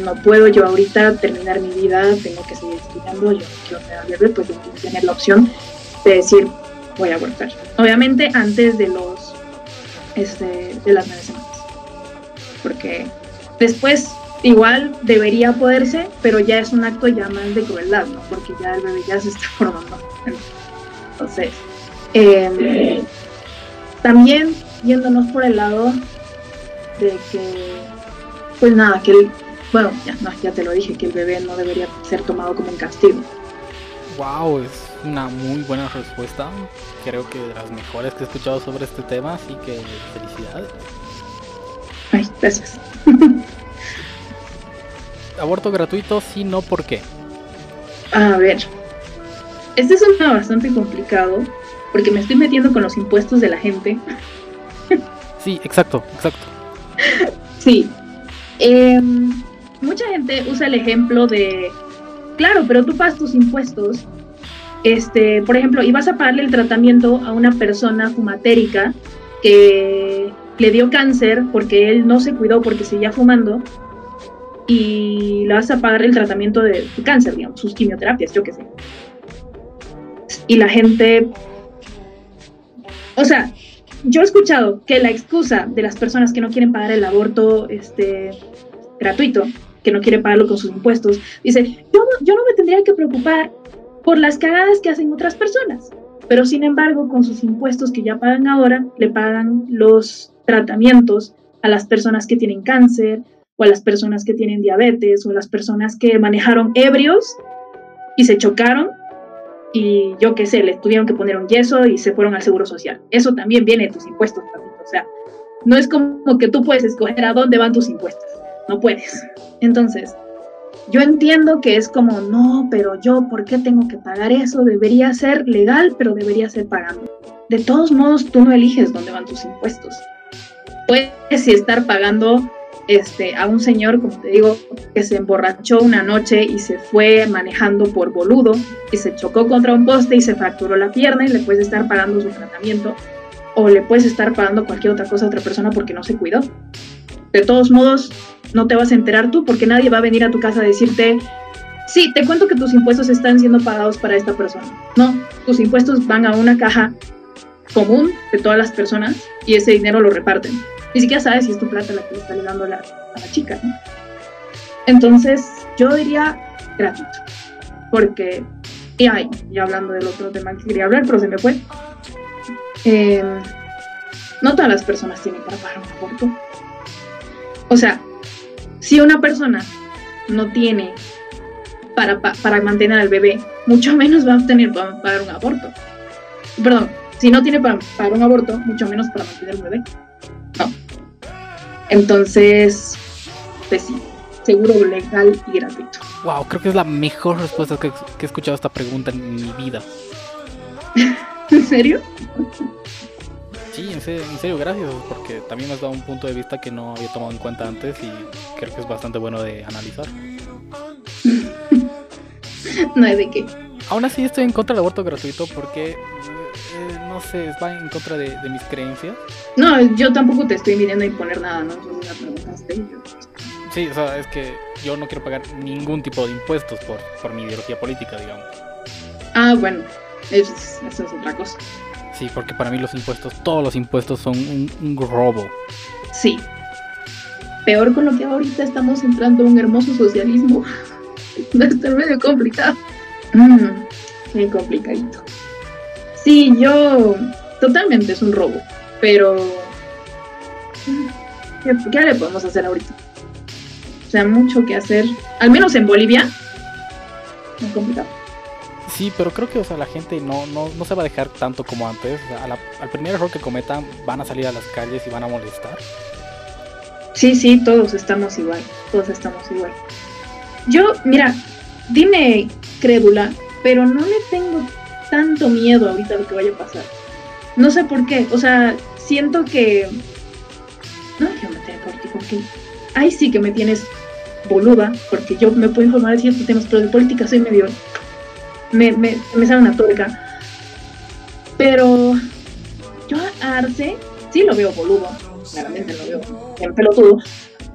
no puedo yo ahorita terminar mi vida, tengo que seguir estudiando, yo quiero tener bebé, pues tengo que tener la opción de decir, voy a abortar. Obviamente antes de los, este, de las nueve semanas. Porque después igual debería poderse, pero ya es un acto ya más de crueldad, ¿no? Porque ya el bebé ya se está formando. Entonces, em, también yéndonos por el lado de que, pues nada, que el, bueno, ya, no, ya te lo dije, que el bebé no debería ser tomado como un castigo. Wow, es una muy buena respuesta. Creo que de las mejores que he escuchado sobre este tema, así que felicidades. Ay, gracias. Aborto gratuito, sí, no, ¿por qué? A ver, este es un tema bastante complicado porque me estoy metiendo con los impuestos de la gente. Sí, exacto, exacto. Sí. Em, mucha gente usa el ejemplo de, claro, pero tú pagas tus impuestos. Este, por ejemplo, y vas a pagarle el tratamiento a una persona fumatérica que le dio cáncer porque él no se cuidó porque seguía fumando y le vas a pagar el tratamiento de cáncer, digamos, sus quimioterapias, yo qué sé. Y la gente, o sea, yo he escuchado que la excusa de las personas que no quieren pagar el aborto este, gratuito, que no quieren pagarlo con sus impuestos, dice, yo, yo no me tendría que preocupar por las cagadas que hacen otras personas, pero sin embargo, con sus impuestos que ya pagan ahora, le pagan los tratamientos a las personas que tienen cáncer, o a las personas que tienen diabetes, o a las personas que manejaron ebrios y se chocaron y yo qué sé, les tuvieron que poner un yeso y se fueron al seguro social. Eso también viene de tus impuestos, o sea, no es como que tú puedes escoger a dónde van tus impuestos, no puedes. Entonces, yo entiendo que es como, no, pero yo, ¿por qué tengo que pagar eso? Debería ser legal, pero debería ser pagando. De todos modos, tú no eliges dónde van tus impuestos. Puedes estar pagando este, a un señor, como te digo, que se emborrachó una noche y se fue manejando por boludo y se chocó contra un poste y se fracturó la pierna y le puedes estar pagando su tratamiento o le puedes estar pagando cualquier otra cosa a otra persona porque no se cuidó. De todos modos, no te vas a enterar tú porque nadie va a venir a tu casa a decirte, sí, te cuento que tus impuestos están siendo pagados para esta persona. No, tus impuestos van a una caja común de todas las personas y ese dinero lo reparten ni siquiera sabes si es tu plata la que le está dando la, a la chica, ¿no? Entonces, yo diría gratuito, porque, y ay, ya hablando del otro tema que quería hablar, pero se me fue, eh, no todas las personas tienen para pagar un aborto. O sea, si una persona no tiene para, para mantener al bebé, mucho menos va a tener para pagar un aborto. Perdón, si no tiene para pagar un aborto, mucho menos para mantener un bebé. Entonces, pues sí, seguro legal y gratuito. Wow, creo que es la mejor respuesta que, he escuchado a esta pregunta en mi vida. ¿En serio? Sí, en serio, en serio, gracias, porque también me has dado un punto de vista que no había tomado en cuenta antes y creo que es bastante bueno de analizar. no hay de qué. Aún así estoy en contra del aborto gratuito porque no sé, va en contra de, mis creencias. No, yo tampoco te estoy viniendo a imponer nada, ¿no? Sí, o sea, es que yo no quiero pagar ningún tipo de impuestos por, por mi ideología política, digamos. Ah, bueno, eso es, otra cosa. Sí, porque para mí los impuestos, todos los impuestos son un, robo. Sí. Peor con lo que ahorita estamos entrando en un hermoso socialismo. Va a estar medio complicado. Mm, bien complicadito. Sí, yo totalmente es un robo, pero ¿qué, le podemos hacer ahorita? O sea, mucho que hacer, al menos en Bolivia, muy complicado. Sí, pero creo que o sea, la gente no, no, no se va a dejar tanto como antes. al primer error que cometan van a salir a las calles y van a molestar. Sí, sí, todos estamos igual, todos estamos igual. Yo, mira, dime crédula, pero no le tengo tanto miedo ahorita a lo que vaya a pasar. No sé por qué, o sea, siento que... No quiero meter en política, porque... Ay, sí que me tienes boluda, porque yo me puedo informar de ciertos temas, pero de política soy medio... Me, me, me sale una torca. Pero yo a Arce sí lo veo boludo, claramente lo veo pelotudo,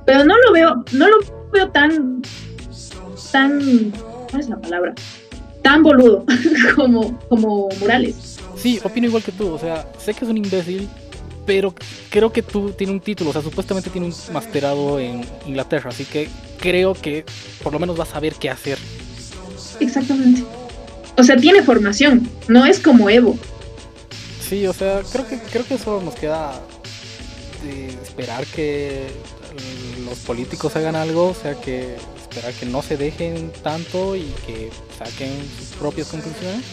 pero no lo veo, no lo veo tan, tan, ¿cuál es la palabra? Tan boludo como, como Morales. Sí, opino igual que tú, o sea, sé que es un imbécil, pero creo que tú tiene un título, o sea, supuestamente tiene un masterado en Inglaterra, así que creo que por lo menos va a saber qué hacer. Exactamente. O sea, tiene formación, no es como Evo. Sí, o sea, creo que creo que eso nos queda de esperar que los políticos hagan algo, o sea, que esperar que no se dejen tanto y que saquen sus propias conclusiones.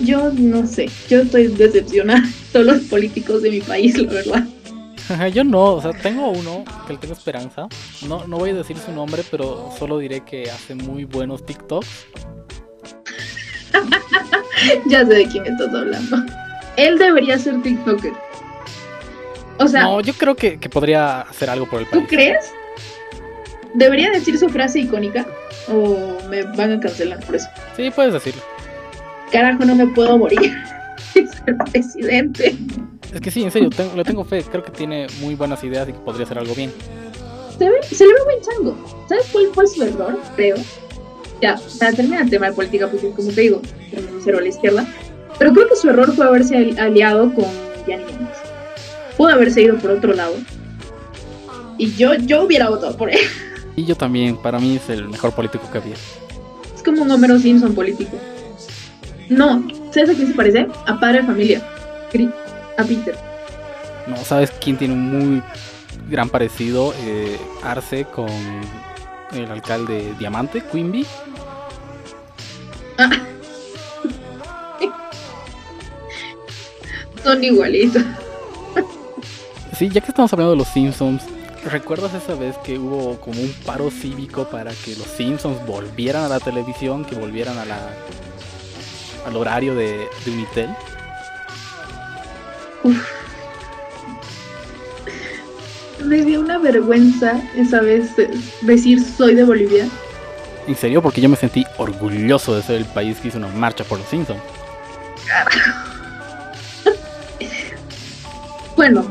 Yo no sé, yo estoy decepcionada todos los políticos de mi país, la verdad. Yo no, o sea, tengo uno que le tengo esperanza. No, no voy a decir su nombre, pero solo diré que hace muy buenos TikToks. ya sé de quién estás hablando. Él debería ser TikToker. O sea. No, yo creo que, que podría hacer algo por el país. ¿Tú crees? ¿Debería decir su frase icónica? ¿O me van a cancelar por eso? Sí, puedes decirlo. Carajo, no me puedo morir. es el presidente. Es que sí, en serio, tengo, le tengo fe. Creo que tiene muy buenas ideas y que podría hacer algo bien. Se, ve, se le ve buen chango. ¿Sabes cuál fue su error? Creo. Ya, para terminar el tema de política, porque como te digo, cero a la izquierda. Pero creo que su error fue haberse aliado con Yanni. Pudo haberse ido por otro lado. Y yo, yo hubiera votado por él. Y yo también, para mí es el mejor político que había. Es como un Homero Simpson político. No, ¿sabes a quién se parece? A padre de familia. A Peter. No, ¿sabes quién tiene un muy gran parecido? Eh, Arce con el alcalde Diamante, Quimby. Ah. Son igualitos. Sí, ya que estamos hablando de los Simpsons, ¿recuerdas esa vez que hubo como un paro cívico para que los Simpsons volvieran a la televisión, que volvieran a la al horario de, de Unitel? Uf. Me dio una vergüenza esa vez decir soy de Bolivia. En serio, porque yo me sentí orgulloso de ser el país que hizo una marcha por los Simpsons. bueno,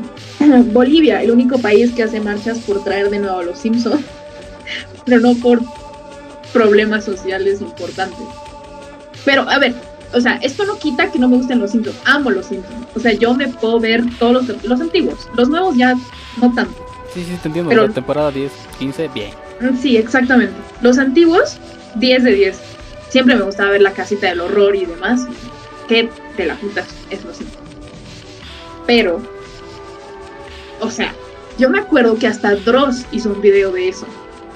Bolivia, el único país que hace marchas por traer de nuevo a los Simpsons, pero no por problemas sociales importantes. Pero, a ver, o sea, esto no quita que no me gusten los Simpsons. Amo los Simpsons. O sea, yo me puedo ver todos los, los antiguos. Los nuevos ya no tanto. Sí, sí, te entiendo. Pero, la temporada 10, 15, bien. Mm, sí, exactamente. Los antiguos, 10 de 10. Siempre me gustaba ver la casita del horror y demás. Que de la puta es los Simpsons. Pero, o sea, yo me acuerdo que hasta Dross hizo un video de eso.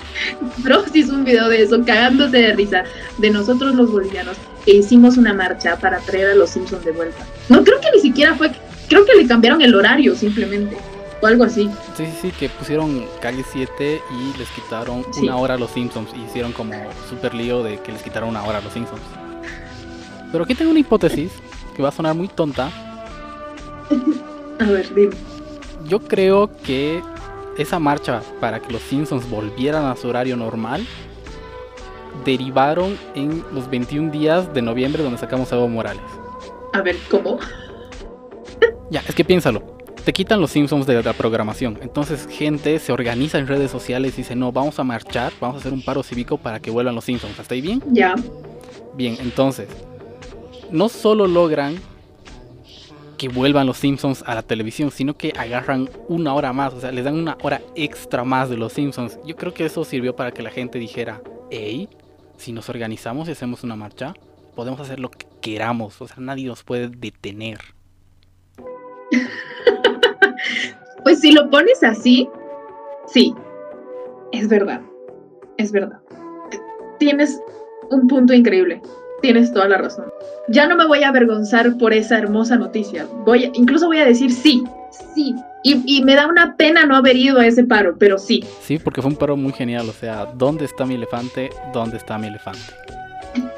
Dross hizo un video de eso, cagándose de risa, de nosotros los bolivianos, que hicimos una marcha para traer a los Simpsons de vuelta. No creo que ni siquiera fue, creo que le cambiaron el horario simplemente, o algo así. Sí, sí, sí, que pusieron calle 7 y les quitaron Sí. una hora a los Simpsons y hicieron como super lío de que les quitaron una hora a los Simpsons. Pero aquí tengo una hipótesis que va a sonar muy tonta. A ver, dime. Yo creo que esa marcha para que los Simpsons volvieran a su horario normal derivaron en los 21 días de noviembre donde sacamos a Evo Morales. A ver, ¿cómo? Ya, es que piénsalo. Te quitan los Simpsons de la programación. Entonces gente se organiza en redes sociales y dice, no, vamos a marchar, vamos a hacer un paro cívico para que vuelvan los Simpsons. ¿Hasta ahí bien? Ya. Bien, entonces, no solo logran que vuelvan los Simpsons a la televisión, sino que agarran una hora más, o sea, les dan una hora extra más de los Simpsons. Yo creo que eso sirvió para que la gente dijera, hey, si nos organizamos y hacemos una marcha, podemos hacer lo que queramos, o sea, nadie nos puede detener. Pues si lo pones así, sí, es verdad, es verdad. Tienes un punto increíble, tienes toda la razón. Ya no me voy a avergonzar por esa hermosa noticia. Voy, incluso voy a decir sí, sí, Y, me da una pena no haber ido a ese paro, pero sí. Sí, porque fue un paro muy genial. O sea, ¿dónde está mi elefante? ¿Dónde está mi elefante?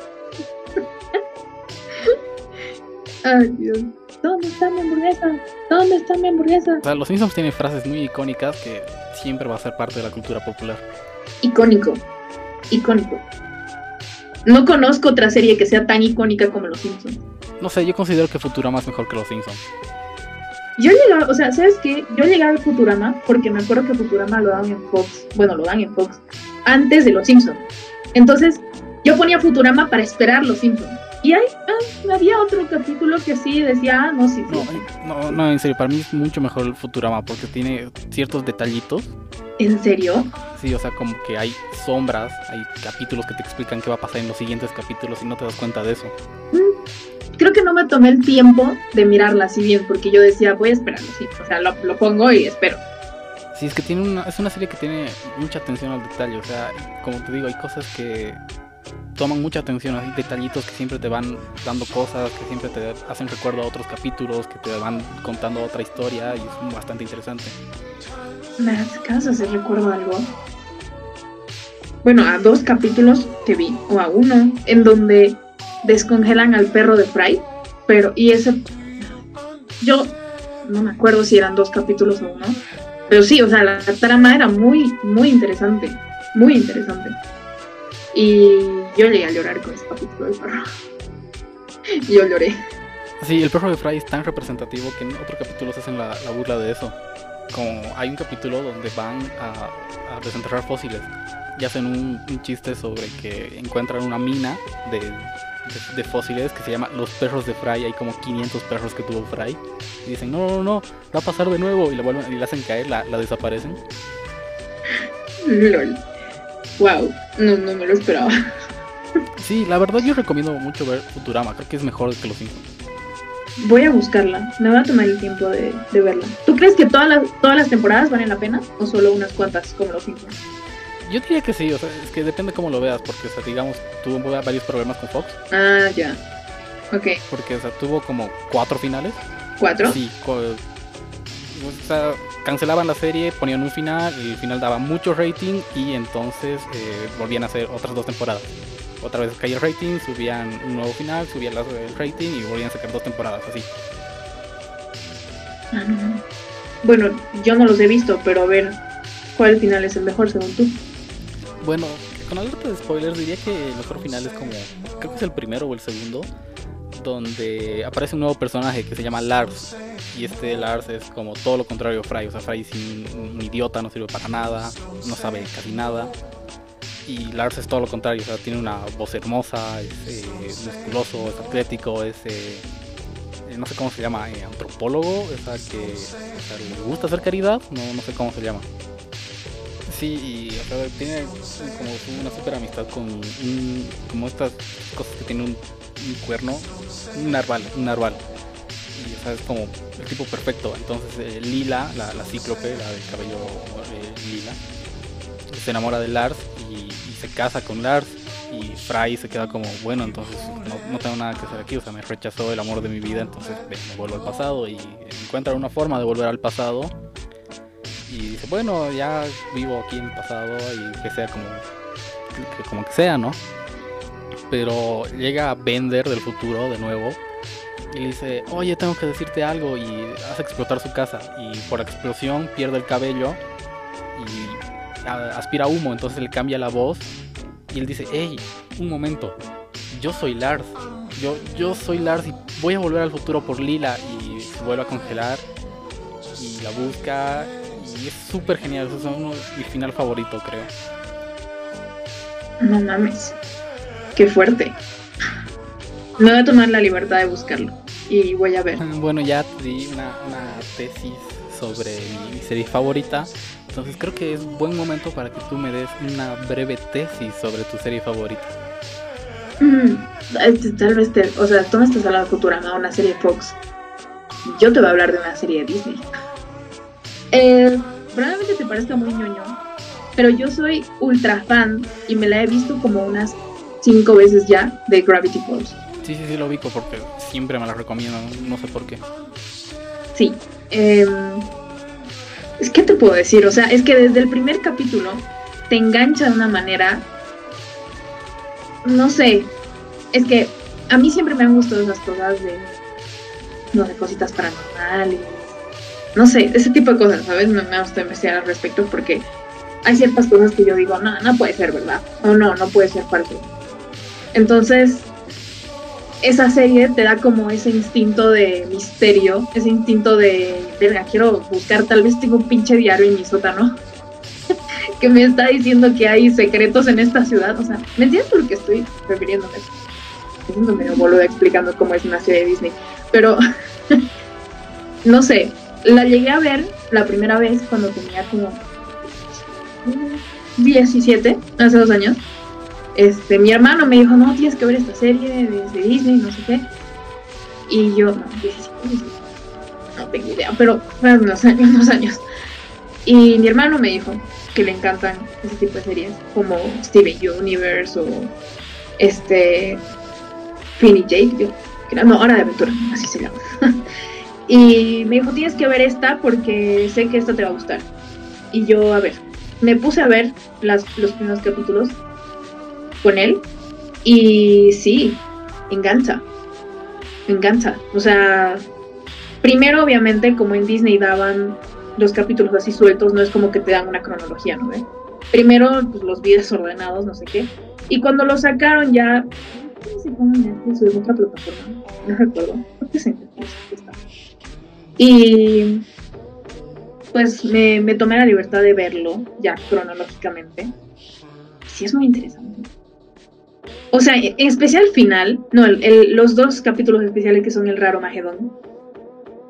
Ay, Dios. ¿Dónde está mi hamburguesa? ¿Dónde está mi hamburguesa? O sea, los Simpsons tienen frases muy icónicas que siempre va a ser parte de la cultura popular. Icónico. Icónico. No conozco otra serie que sea tan icónica como Los Simpsons. No sé, yo considero que Futurama es mejor que Los Simpsons. Yo llegaba, o sea, ¿sabes qué? Yo llegaba a Futurama porque me acuerdo que Futurama lo dan en Fox, bueno, lo dan en Fox, antes de Los Simpsons. Entonces, yo ponía Futurama para esperar Los Simpsons. Y ahí ah, había otro capítulo que sí decía, ah, no, sí, sí. No, no, en serio, para mí es mucho mejor el Futurama porque tiene ciertos detallitos. ¿En serio? Sí, o sea, como que hay sombras, hay capítulos que te explican qué va a pasar en los siguientes capítulos y no te das cuenta de eso. Mm, creo que no me tomé el tiempo de mirarla así bien porque yo decía, voy a esperarlo, sí, o sea, lo, lo pongo y espero. Sí, es que tiene una, es una serie que tiene mucha atención al detalle, o sea, como te digo, hay cosas que toman mucha atención, hay detallitos que siempre te van dando cosas, que siempre te hacen recuerdo a otros capítulos, que te van contando otra historia y es bastante interesante. ¿Me hace caso si recuerdo algo? Bueno, a dos capítulos que vi, o a uno, en donde descongelan al perro de Fry, pero, y ese, yo no me acuerdo si eran dos capítulos o uno, pero sí, o sea, la trama era muy, muy interesante, muy interesante. Y yo llegué a llorar con ese capítulo del perro. yo lloré. Sí, el perro de Fry es tan representativo que en otro capítulo se hacen la, burla de eso. Como hay un capítulo donde van a, desenterrar fósiles y hacen un, chiste sobre que encuentran una mina de, fósiles que se llama Los perros de Fry. Hay como 500 perros que tuvo Fry. Y dicen, no, no, no, va a pasar de nuevo. Y la, vuelven, y la hacen caer, la, la desaparecen. LOL. Wow, no, no me lo esperaba. Sí, la verdad yo recomiendo mucho ver Futurama, creo que es mejor que los Simpsons. Voy a buscarla, me va a tomar el tiempo de, verla. ¿Tú crees que todas las, todas las temporadas valen la pena o solo unas cuantas como los Simpsons? Yo diría que sí, o sea, es que depende cómo lo veas, porque, o sea, digamos, tuvo varios problemas con Fox. Ah, ya. Ok. Porque, o sea, tuvo como cuatro finales. ¿Cuatro? Sí, o sea, cancelaban la serie, ponían un final, y el final daba mucho rating y entonces eh, volvían a hacer otras dos temporadas otra vez caía el rating, subían un nuevo final, subían el rating y volvían a sacar dos temporadas así. Bueno, yo no los he visto, pero a ver, ¿cuál final es el mejor según tú? Bueno, con alerta de spoilers diría que el mejor final es como, creo que es el primero o el segundo, donde aparece un nuevo personaje que se llama Lars. Y este Lars es como todo lo contrario a Fry. O sea, Fry es un idiota, no sirve para nada, no sabe casi nada y Lars es todo lo contrario, o sea, tiene una voz hermosa, es eh, musculoso, es atlético, es, eh, eh, no sé cómo se llama, antropólogo, o sea, que le gusta hacer caridad, no, no sé cómo se llama. Sí, y tiene como una super amistad con como estas cosas que tiene un, cuerno, un narval, un narval. Y o sea, es como el tipo perfecto. Entonces Lila, la, cíclope, la del cabello lila, se enamora de Lars y, se casa con Lars y Fry se queda como, bueno, entonces no, tengo nada que hacer aquí, o sea, me rechazó el amor de mi vida, entonces me vuelvo al pasado y encuentra una forma de volver al pasado y dice, bueno, ya vivo aquí en el pasado y que sea como que, como que sea, ¿no? Pero llega Bender del futuro de nuevo y le dice, oye, tengo que decirte algo y hace explotar su casa y por explosión pierde el cabello y aspira humo, entonces le cambia la voz y él dice, hey, un momento, yo soy Lars, yo, yo soy Lars y voy a volver al futuro por Lila y vuelve a congelar y la busca y es súper genial, eso es mi final favorito creo. No mames, qué fuerte. Me voy a tomar la libertad de buscarlo y voy a ver. Bueno, ya di una, tesis sobre mi serie favorita. Entonces creo que es buen momento para que tú me des una breve tesis sobre tu serie favorita. Mm, este, tal vez te, o sea, tú me estás hablando de Futurama, una serie Fox. Yo te voy a hablar de una serie de Disney. Eh, probablemente te parezca muy ñoño, pero yo soy ultra fan y me la he visto como unas cinco veces ya de Gravity Falls. Sí, sí, sí, lo ubico porque siempre me la recomiendo, no sé por qué. Sí. Eh, es que te puedo decir, o sea, es que desde el primer capítulo te engancha de una manera, no sé, es que a mí siempre me han gustado esas cosas de, no sé, cositas paranormales, no sé, ese tipo de cosas, ¿sabes? Me, me gusta investigar al respecto porque hay ciertas cosas que yo digo, no, no puede ser verdad, o no, no puede ser falso. Entonces, esa serie te da como ese instinto de misterio, ese instinto de, verga, quiero buscar, tal vez tengo un pinche diario en mi sótano que me está diciendo que hay secretos en esta ciudad. O sea, ¿me entiendes lo que estoy refiriéndome? Estoy medio boludo explicando cómo es una serie de Disney. Pero, no sé, la llegué a ver la primera vez cuando tenía como 17, hace dos años este, mi hermano me dijo, no, tienes que ver esta serie de, Disney, no sé qué. Y yo, no, no tengo idea, pero fueron unos años, unos años. Y mi hermano me dijo que le encantan ese tipo de series, como Steven Universe o este Finny Jake, yo, no, Hora de Aventura, así se llama. y me dijo, tienes que ver esta porque sé que esta te va a gustar. Y yo, a ver, me puse a ver las, los primeros capítulos con él. Y sí, engancha. Engancha. O sea, primero obviamente como en Disney daban los capítulos así sueltos, no es como que te dan una cronología, ¿no? Primero pues, los vi desordenados, no sé qué. Y cuando lo sacaron ya, no plataforma, no recuerdo. Y pues me, me tomé la libertad de verlo ya cronológicamente. Sí, es muy interesante. O sea, en especial final, no, los dos capítulos especiales que son el raro Magedón,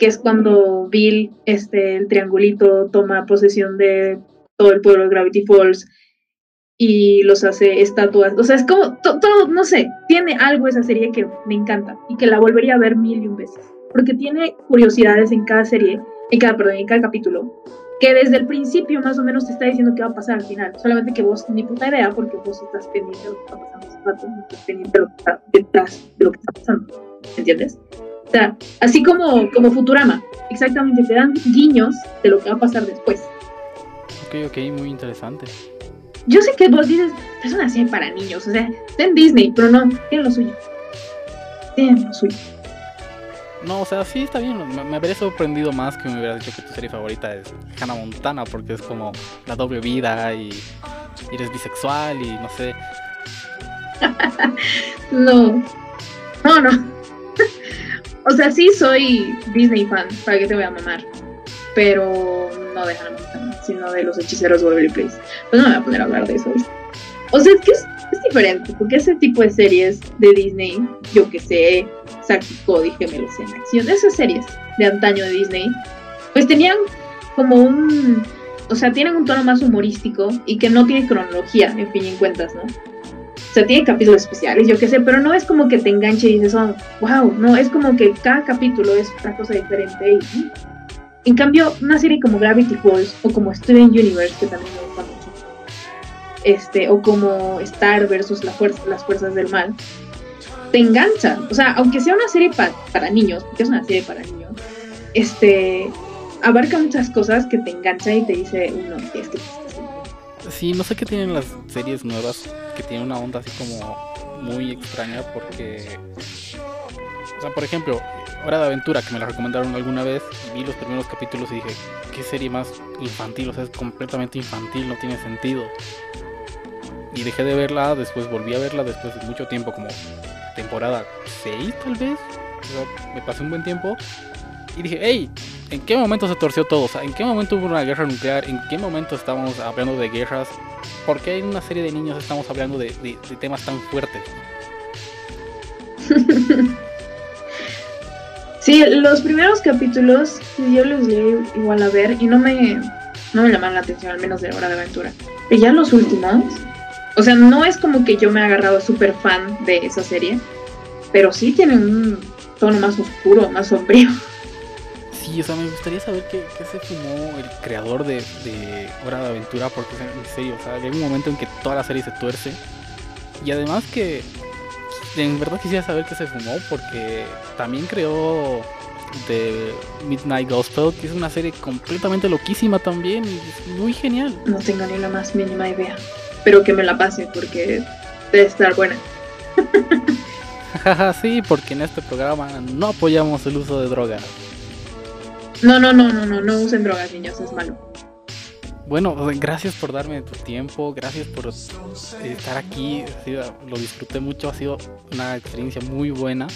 que es cuando Bill, este, el triangulito, toma posesión de todo el pueblo de Gravity Falls y los hace estatuas. O sea, es como todo, no sé, tiene algo esa serie que me encanta y que la volvería a ver mil y un veces. Porque tiene curiosidades en cada serie, en cada, perdón, en cada capítulo, que desde el principio más o menos te está diciendo qué va a pasar al final. Solamente que vos ni puta idea porque vos estás pendiente de lo que está pasando hace rato, no estás pendiente de lo que está detrás de lo que está pasando. ¿Entiendes? O sea, así como, como Futurama, exactamente, te dan guiños de lo que va a pasar después. Ok, ok, muy interesante. Yo sé que vos dices, es una serie para niños, o sea, está en Disney, pero no, tiene lo suyo. Tiene lo suyo. No, o sea, sí está bien. Me, habría sorprendido más que me hubieras dicho que tu serie favorita es Hannah Montana, porque es como la doble vida y, eres bisexual y no sé. no. No, no. o sea, sí soy Disney fan, para que te voy a mamar. Pero no de Hannah Montana, sino de los hechiceros Waverly Place. Pues no me voy a poner a hablar de eso. O sea, es que es, es diferente, porque ese tipo de series de Disney, yo que sé, Saki Cody, Gemelos en Acción, esas series de antaño de Disney, pues tenían como un, o sea, tienen un tono más humorístico y que no tiene cronología, en fin y en cuentas, ¿no? O sea, tiene capítulos especiales, yo qué sé, pero no es como que te enganche y dices, oh, wow, no, es como que cada capítulo es otra cosa diferente. Y, en cambio, una serie como Gravity Falls o como Steven Universe, que también me gusta mucho, este, o como Star versus las fuerzas del mal, te engancha. O sea, aunque sea una serie para niños, porque es una serie para niños, este abarca muchas cosas que te enganchan y te dice uno, es que Sí, no sé qué tienen las series nuevas, que tienen una onda así como muy extraña porque... O sea, por ejemplo, Hora de Aventura, que me la recomendaron alguna vez, vi los primeros capítulos y dije, ¿qué serie más infantil? O sea, es completamente infantil, no tiene sentido. Y dejé de verla, después volví a verla después de mucho tiempo, como temporada 6 tal vez. me pasé un buen tiempo y dije, hey, ¿en qué momento se torció todo? O sea, ¿en qué momento hubo una guerra nuclear? ¿En qué momento estamos hablando de guerras? ¿Por qué en una serie de niños estamos hablando de, temas tan fuertes? sí, los primeros capítulos yo los leí igual a ver y no me, no me llamaron la atención, al menos de Hora de Aventura. Pero ya los últimos, o sea, no es como que yo me he agarrado súper fan de esa serie, pero sí tiene un tono más oscuro, más sombrío. Sí, o sea, me gustaría saber qué, se fumó el creador de, Hora de Aventura, porque en serio, o sea, hay un momento en que toda la serie se tuerce. Y además que en verdad quisiera saber qué se fumó, porque también creó de Midnight Gospel, que es una serie completamente loquísima también y muy genial. No tengo ni la más mínima idea, pero que me la pase porque debe estar buena. sí, porque en este programa no apoyamos el uso de drogas. No, no, no, no, no, no usen drogas, niños, es malo. Bueno, gracias por darme tu tiempo, gracias por estar aquí, lo disfruté mucho, ha sido una experiencia muy buena.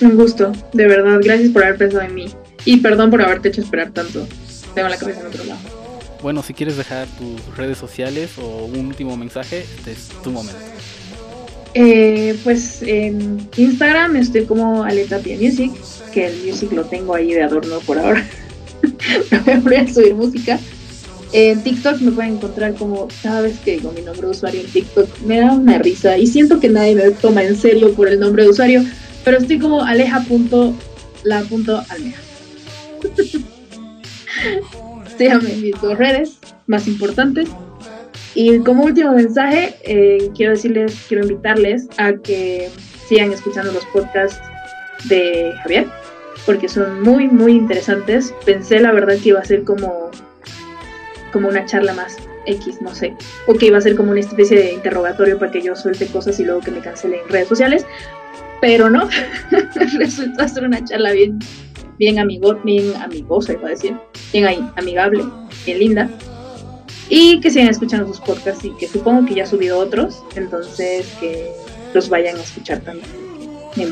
Un gusto, de verdad, gracias por haber pensado en mí. Y perdón por haberte hecho esperar tanto. Tengo la cabeza en otro lado. Bueno, si quieres dejar tus redes sociales o un último mensaje, este es tu momento. Eh, pues en Instagram estoy como Aletapia Music, que el music lo tengo ahí de adorno por ahora. voy a subir música. En TikTok me pueden encontrar como cada vez que digo mi nombre de usuario en TikTok me da una risa y siento que nadie me toma en serio por el nombre de usuario, pero estoy como aleja.la.almeja. Síganme en mis dos redes más importantes. Y como último mensaje, eh, quiero decirles, quiero invitarles a que sigan escuchando los podcasts de Javier, porque son muy, muy interesantes. Pensé la verdad que iba a ser como, como una charla más X, no sé, o que iba a ser como una especie de interrogatorio para que yo suelte cosas y luego que me cancele en redes sociales, pero no, resultó ser una charla bien, bien amigo, bien amigosa, iba a decir, bien ahí, amigable, bien linda y que sigan escuchando sus podcasts y que supongo que ya ha subido otros, entonces que los vayan a escuchar también. Me